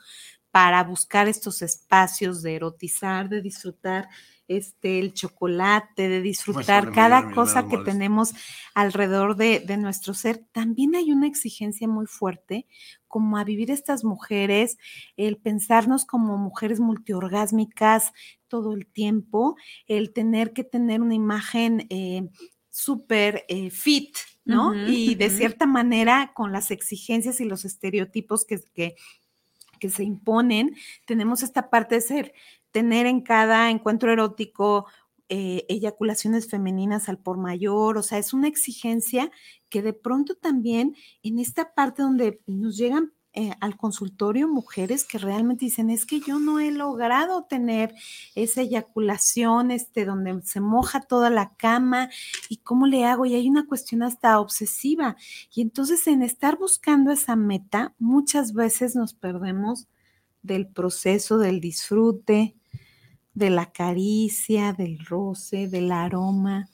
para buscar estos espacios de erotizar, de disfrutar este, el chocolate, de disfrutar cada cosa que tenemos alrededor de, de nuestro ser, también hay una exigencia muy fuerte como a vivir estas mujeres, el pensarnos como mujeres multiorgásmicas todo el tiempo, el tener que tener una imagen eh, súper eh, fit, ¿no? Y de cierta manera, con las exigencias y los estereotipos que, que, que se imponen, tenemos esta parte de ser, tener en cada encuentro erótico eh, eyaculaciones femeninas al por mayor, o sea, es una exigencia que de pronto también en esta parte donde nos llegan eh, al consultorio mujeres que realmente dicen, es que yo no he logrado tener esa eyaculación, este, donde se moja toda la cama y cómo le hago, y hay una cuestión hasta obsesiva. Y entonces en estar buscando esa meta, muchas veces nos perdemos del proceso, del disfrute, de la caricia, del roce, del aroma.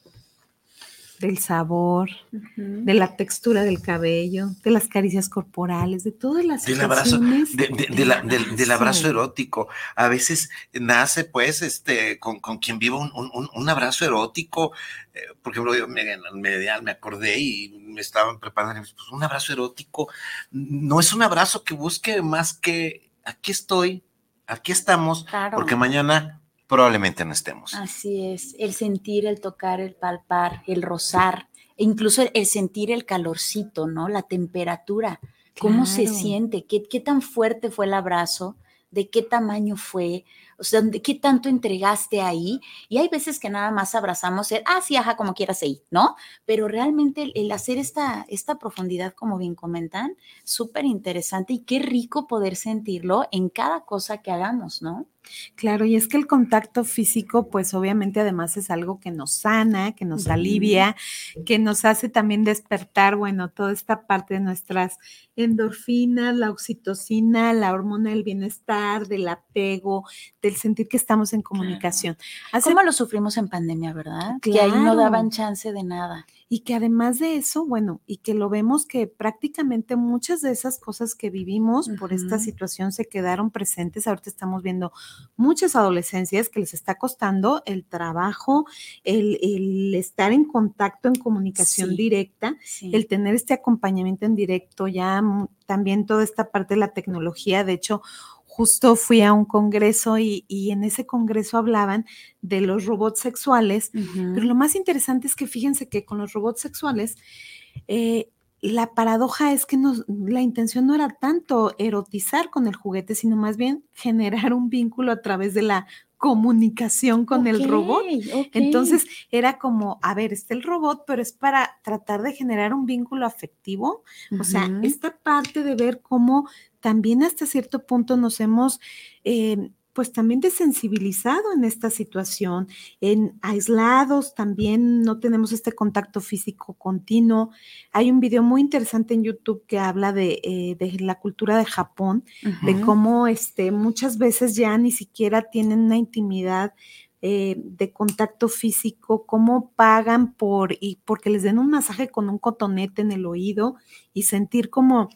Del sabor, de la textura del cabello, de las caricias corporales, de todas las del abrazo, del, abrazo erótico. A veces nace, pues, este, con, quien viva un, abrazo erótico. Eh, por ejemplo, yo me, me, acordé y me estaban preparando pues, un abrazo erótico. No es un abrazo que busque más que aquí estoy, aquí estamos, porque mañana probablemente no estemos. Así es, el sentir, el tocar, el palpar, el rozar, e incluso el, sentir el calorcito, ¿no? La temperatura, cómo se siente, ¿Qué, qué tan fuerte fue el abrazo, de qué tamaño fue, o sea, qué tanto entregaste ahí. Y hay veces que nada más abrazamos el, ah, sí, ajá, como quieras ahí, ¿no? Pero realmente el, hacer esta, esta profundidad, como bien comentan, súper interesante y qué rico poder sentirlo en cada cosa que hagamos, ¿no? Claro, y es que el contacto físico, pues obviamente además es algo que nos sana, que nos alivia, que nos hace también despertar, bueno, toda esta parte de nuestras endorfinas, la oxitocina, la hormona del bienestar, del apego, del sentir que estamos en comunicación. ¿Cómo lo sufrimos en pandemia, verdad? Que ahí no daban chance de nada y que además de eso, bueno, y que lo vemos que prácticamente muchas de esas cosas que vivimos por esta situación se quedaron presentes. Ahorita estamos viendo muchas adolescencias que les está costando el trabajo, el, estar en contacto, en comunicación directa, el tener este acompañamiento en directo, ya también toda esta parte de la tecnología. De hecho, justo fui a un congreso y, en ese congreso hablaban de los robots sexuales, pero lo más interesante es que fíjense que con los robots sexuales, eh, la paradoja es que la intención no era tanto erotizar con el juguete, sino más bien generar un vínculo a través de la comunicación con el robot. Entonces era como, a ver, está el robot, pero es para tratar de generar un vínculo afectivo. O sea, esta parte de ver cómo también hasta cierto punto nos hemos... Eh, pues también desensibilizado en esta situación, en aislados también no tenemos este contacto físico continuo. Hay un video muy interesante en YouTube que habla de, eh, la cultura de Japón, de cómo este, muchas veces ya ni siquiera tienen una intimidad eh, de contacto físico, cómo pagan por y porque les den un masaje con un cotonete en el oído y sentir como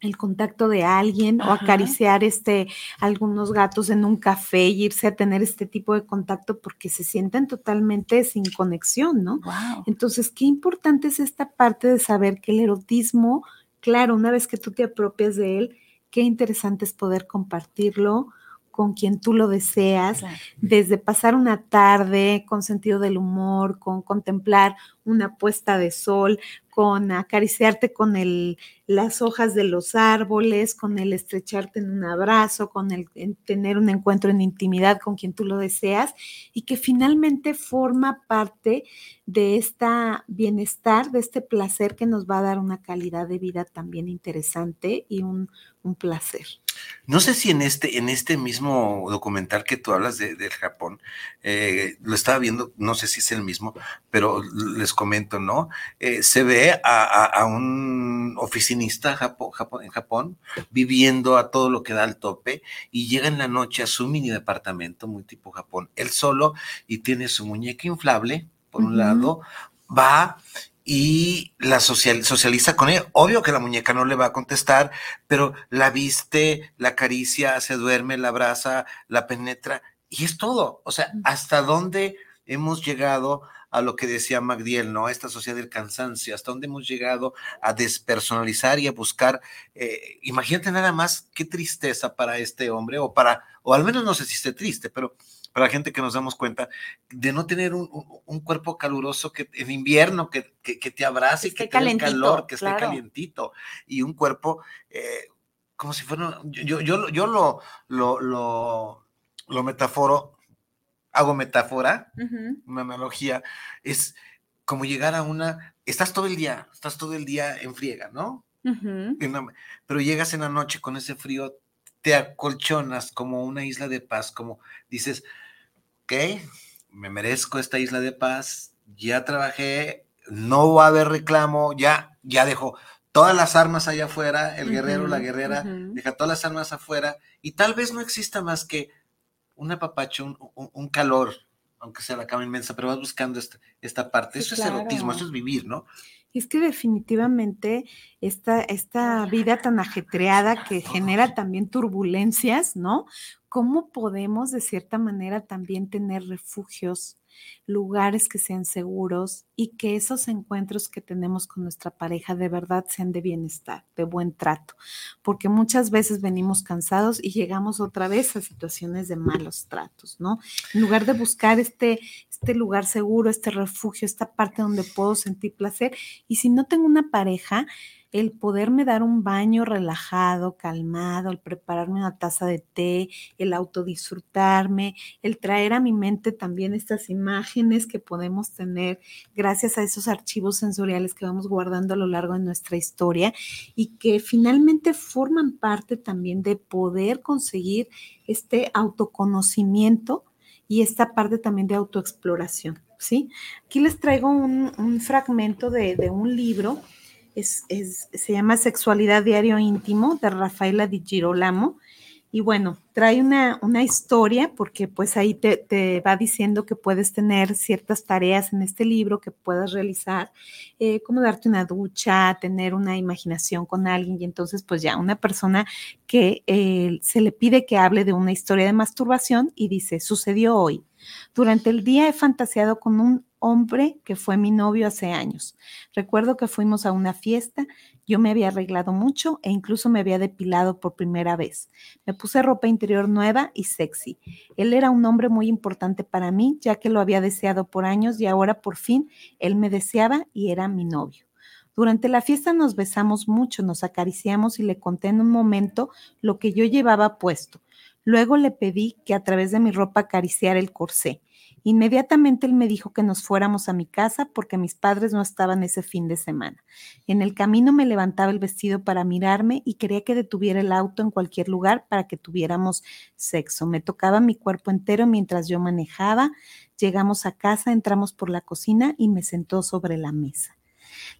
el contacto de alguien o acariciar este algunos gatos en un café y irse a tener este tipo de contacto porque se sienten totalmente sin conexión, ¿no? Entonces, qué importante es esta parte de saber que el erotismo, claro, una vez que tú te apropias de él, qué interesante es poder compartirlo con quien tú lo deseas, desde pasar una tarde con sentido del humor, con contemplar una puesta de sol, con acariciarte con el, las hojas de los árboles, con el estrecharte en un abrazo, con el tener un encuentro en intimidad con quien tú lo deseas y que finalmente forma parte de este bienestar, de este placer que nos va a dar una calidad de vida también interesante y un, placer. No sé si en este, en este mismo documental que tú hablas de, del Japón, eh, lo estaba viendo, no sé si es el mismo, pero les comento, ¿no? Eh, se ve a, un oficinista en Japón viviendo a todo lo que da al tope y llega en la noche a su mini departamento, muy tipo Japón, él solo y tiene su muñeca inflable, por un lado, va y la socializa con él. Obvio que la muñeca no le va a contestar, pero la viste, la acaricia, se duerme, la abraza, la penetra y es todo. O sea, hasta dónde hemos llegado a lo que decía Magdiel, ¿no? Esta sociedad del cansancio, hasta dónde hemos llegado a despersonalizar y a buscar, eh, imagínate nada más qué tristeza para este hombre, o para, o al menos no sé si esté triste, pero para la gente que nos damos cuenta de no tener un, cuerpo caluroso que en invierno que, te abrace, y que te dé calor, que esté calientito, y un cuerpo eh, como si fuera, yo, yo, yo lo, lo, lo, lo metaforo hago metáfora, una analogía, es como llegar a una, estás todo el día, estás todo el día en friega, ¿no? pero llegas en la noche con ese frío, te acolchonas como una isla de paz, como dices, ok, me merezco esta isla de paz, ya trabajé, no va a haber reclamo, ya, ya dejo todas las armas allá afuera, el guerrero, la guerrera, deja todas las armas afuera y tal vez no exista más que un apapacho, un, calor, aunque sea la cama inmensa, pero vas buscando esta, esta parte. eso es erotismo, eso es vivir, ¿no? Es que definitivamente esta, esta vida tan ajetreada que genera también turbulencias, ¿no? ¿Cómo podemos de cierta manera también tener refugios, lugares que sean seguros y que esos encuentros que tenemos con nuestra pareja de verdad sean de bienestar, de buen trato, porque muchas veces venimos cansados y llegamos otra vez a situaciones de malos tratos, ¿no? En lugar de buscar este, este lugar seguro, este refugio, esta parte donde puedo sentir placer, y si no tengo una pareja, el poderme dar un baño relajado, calmado, el prepararme una taza de té, el autodisfrutarme, el traer a mi mente también estas imágenes que podemos tener gracias a esos archivos sensoriales que vamos guardando a lo largo de nuestra historia y que finalmente forman parte también de poder conseguir este autoconocimiento y esta parte también de autoexploración. ¿sí? Aquí les traigo un, fragmento de, de un libro se llama Sexualidad Diario Íntimo de Rafaela Di Girolamo. Y bueno, trae una, una historia porque pues ahí te, te, va diciendo que puedes tener ciertas tareas en este libro que puedas realizar, eh, como darte una ducha, tener una imaginación con alguien y entonces pues ya una persona que eh, se le pide que hable de una historia de masturbación y dice, sucedió hoy. Durante el día he fantaseado con un hombre que fue mi novio hace años. Recuerdo que fuimos a una fiesta, yo me había arreglado mucho e incluso me había depilado por primera vez. Me puse ropa interior nueva y sexy. Él era un hombre muy importante para mí, ya que lo había deseado por años y ahora por fin él me deseaba y era mi novio. Durante la fiesta nos besamos mucho, nos acariciamos y le conté en un momento lo que yo llevaba puesto. Luego le pedí que a través de mi ropa acariciara el corsé. Inmediatamente él me dijo que nos fuéramos a mi casa porque mis padres no estaban ese fin de semana. En el camino me levantaba el vestido para mirarme y quería que detuviera el auto en cualquier lugar para que tuviéramos sexo. Me tocaba mi cuerpo entero mientras yo manejaba. Llegamos a casa, entramos por la cocina y me sentó sobre la mesa.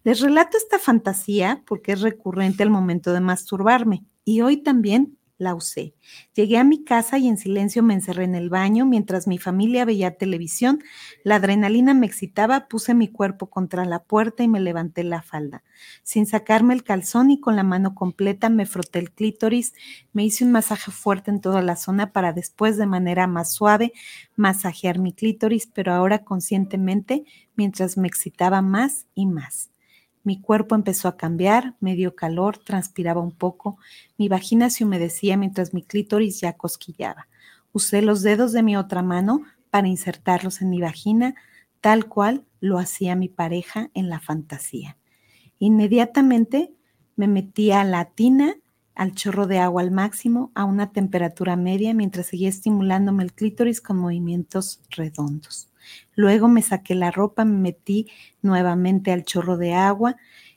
Les relato esta fantasía porque es recurrente al momento de masturbarme y hoy también la usé. Llegué a mi casa y en silencio me encerré en el baño mientras mi familia veía televisión. La adrenalina me excitaba, puse mi cuerpo contra la puerta y me levanté la falda. Sin sacarme el calzón y con la mano completa me froté el clítoris, me hice un masaje fuerte en toda la zona para después de manera más suave masajear mi clítoris, pero ahora conscientemente mientras me excitaba más y más. Mi cuerpo empezó a cambiar, me dio calor, transpiraba un poco, mi vagina se humedecía mientras mi clítoris ya cosquillaba. Usé los dedos de mi otra mano para insertarlos en mi vagina, tal cual lo hacía mi pareja en la fantasía. Inmediatamente me metí a la tina, al chorro de agua al máximo, a una temperatura media, mientras seguía estimulándome el clítoris con movimientos redondos. Luego me saqué la ropa, me metí nuevamente al chorro de agua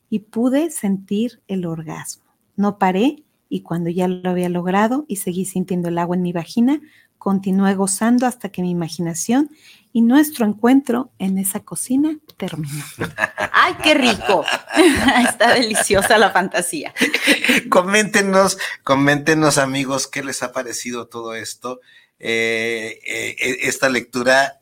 y pude sentir el orgasmo. No paré y cuando ya lo había logrado y seguí sintiendo el agua en mi vagina, continué gozando hasta que mi imaginación y nuestro encuentro en esa cocina terminó. ¡Ay, qué rico! Está deliciosa la fantasía. coméntenos, coméntenos amigos, qué les ha parecido todo esto. Eh, eh, esta lectura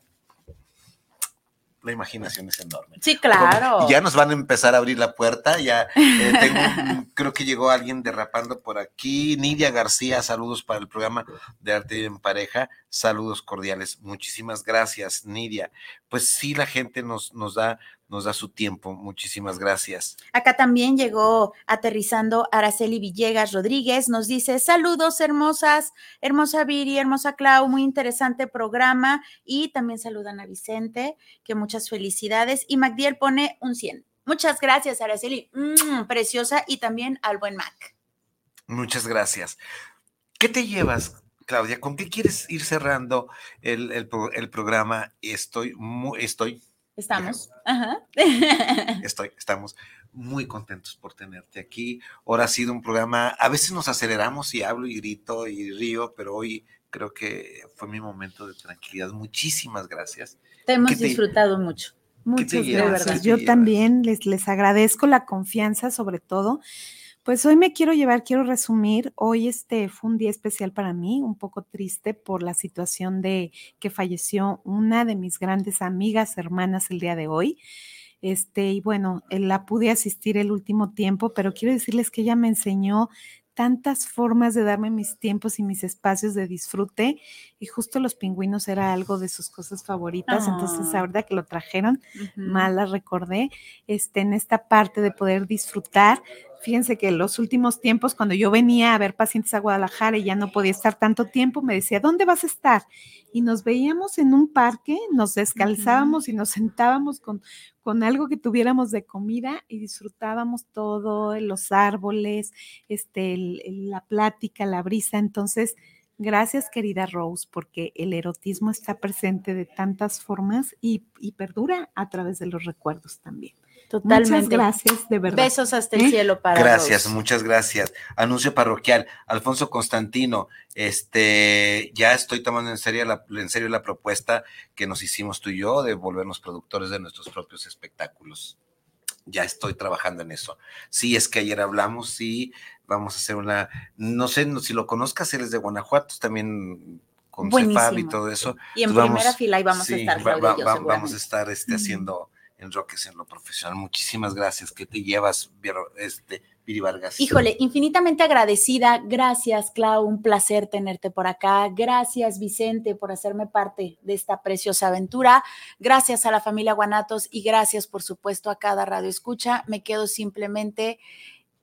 la imaginación es enorme. Sí, claro. ya nos van a empezar a abrir la puerta, ya eh, tengo, creo que llegó alguien derrapando por aquí. Nidia García, saludos para el programa de Arte en Pareja, saludos cordiales. Muchísimas gracias, Nidia. Pues sí, la gente nos, nos da nos da su tiempo. Muchísimas gracias. Acá también llegó aterrizando Araceli Villegas Rodríguez. Nos dice, saludos hermosas, hermosa Viri, hermosa Clau, muy interesante programa. Y también saludan a Vicente, que muchas felicidades. Y Magdiel pone un 100. Muchas gracias, Araceli. Mm, preciosa. Y también al buen Mac. Muchas gracias. ¿Qué te llevas, Claudia? ¿Con qué quieres ir cerrando el, el programa? Estoy muy, estoy Estamos. Ajá. Estoy, estamos muy contentos por tenerte aquí. Ahora ha sido un programa, a veces nos aceleramos y hablo y grito y río, pero hoy creo que fue mi momento de tranquilidad. Muchísimas gracias. Te hemos disfrutado mucho. Muchas gracias. Yo también les, les agradezco la confianza, sobre todo Pues hoy me quiero llevar, quiero resumir. Hoy este fue un día especial para mí, un poco triste por la situación de que falleció una de mis grandes amigas, hermanas el día de hoy. Este, y bueno, eh, la pude asistir el último tiempo, pero quiero decirles que ella me enseñó tantas formas de darme mis tiempos y mis espacios de disfrute y justo los pingüinos era algo de sus cosas favoritas, entonces Ah. ahora que lo trajeron, Ujú. más la recordé, este, en esta parte de poder disfrutar. Fíjense que en los últimos tiempos, cuando yo venía a ver pacientes a Guadalajara y ya no podía estar tanto tiempo, me decía, ¿dónde vas a estar? Y nos veíamos en un parque, nos descalzábamos y nos sentábamos con, con algo que tuviéramos de comida y disfrutábamos todo, los árboles, este, el- el- la plática, la brisa. Entonces, gracias querida Rose, porque el erotismo está presente de tantas formas y, y perdura a través de los recuerdos también. Muchas Totalmente. gracias, de verdad. Besos hasta el ¿Eh? cielo para Gracias, muchas gracias. Anuncio parroquial. Alfonso Constantino, este, ya estoy tomando en serio, la, en serio la propuesta que nos hicimos tú y yo de volvernos productores de nuestros propios espectáculos. Ya estoy trabajando en eso. Sí, es que ayer hablamos, sí, vamos a hacer una, no sé no- si lo conozcas, él es de Guanajuato, también con Cefab y todo eso. Y en Pues vamos- primera fila ahí vamos sí, a estar, va- va- y va- vamos a estar este, haciendo enroques en lo profesional. Muchísimas gracias. ¿Qué te llevas, este, Viri Vargas? Híjole, infinitamente agradecida. Gracias, Clau. Un placer tenerte por acá. Gracias, Vicente, por hacerme parte de esta preciosa aventura. Gracias a la familia Guanatos y gracias, por supuesto, a cada radio escucha. Me quedo simplemente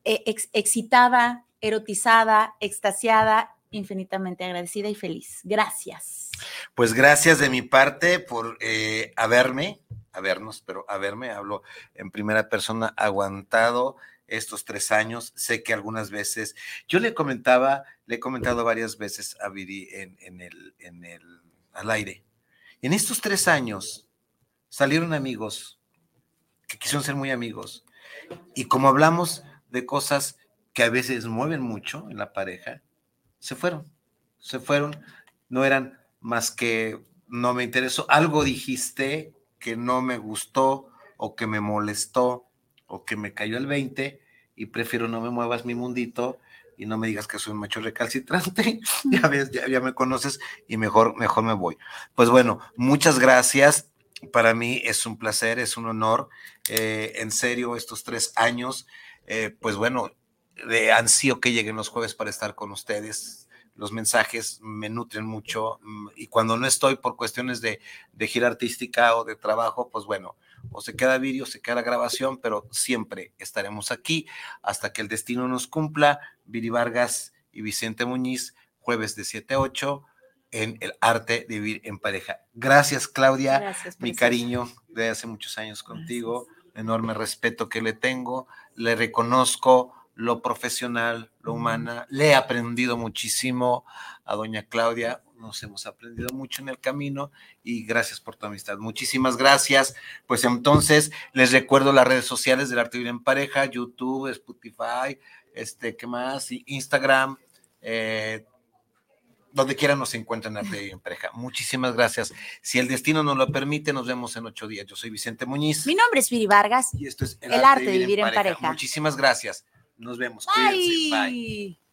eh, ex- excitada, erotizada, extasiada, infinitamente agradecida y feliz. Gracias. Pues gracias de mi parte por eh, haberme, habernos, pero haberme, hablo en primera persona, aguantado estos tres años. Sé que algunas veces, yo le comentaba, le he comentado varias veces a Viri en, el, en el, al aire. En estos tres años salieron amigos que quisieron ser muy amigos. Y como hablamos de cosas que a veces mueven mucho en la pareja, se fueron, se fueron, no eran más que no me interesó. Algo dijiste que no me gustó o que me molestó o que me cayó el 20 y prefiero no me muevas mi mundito y no me digas que soy un macho recalcitrante. ya ves, ya, ya me conoces y mejor, mejor me voy. Pues bueno, muchas gracias. Para mí es un placer, es un honor. Eh, en serio, estos tres años, eh, pues bueno, de ansío que lleguen los jueves para estar con ustedes los mensajes me nutren mucho mm, y cuando no estoy por cuestiones de, de gira artística o de trabajo, pues bueno, o se queda vídeo, se queda grabación, pero siempre estaremos aquí hasta que el destino nos cumpla. Viri Vargas y Vicente Muñiz, jueves de 7 a 8 en el arte de vivir en pareja. Gracias, Claudia, Gracias, mi cariño de hace muchos años contigo, enorme respeto que le tengo, le reconozco lo profesional, lo humana. Le he aprendido muchísimo a doña Claudia, nos hemos aprendido mucho en el camino y gracias por tu amistad. Muchísimas gracias. Pues entonces les recuerdo las redes sociales del Arte Vivir en Pareja, YouTube, Spotify, este, ¿qué más? Y Instagram, eh, donde quiera nos encuentran Arte Vivir en Pareja. Muchísimas gracias. Si el destino nos lo permite, nos vemos en ocho días. Yo soy Vicente Muñiz. Mi nombre es Viri Vargas. Y esto es El arte de vivir en pareja. Muchísimas gracias. Nos vemos. Cuídense. Bye. Bye.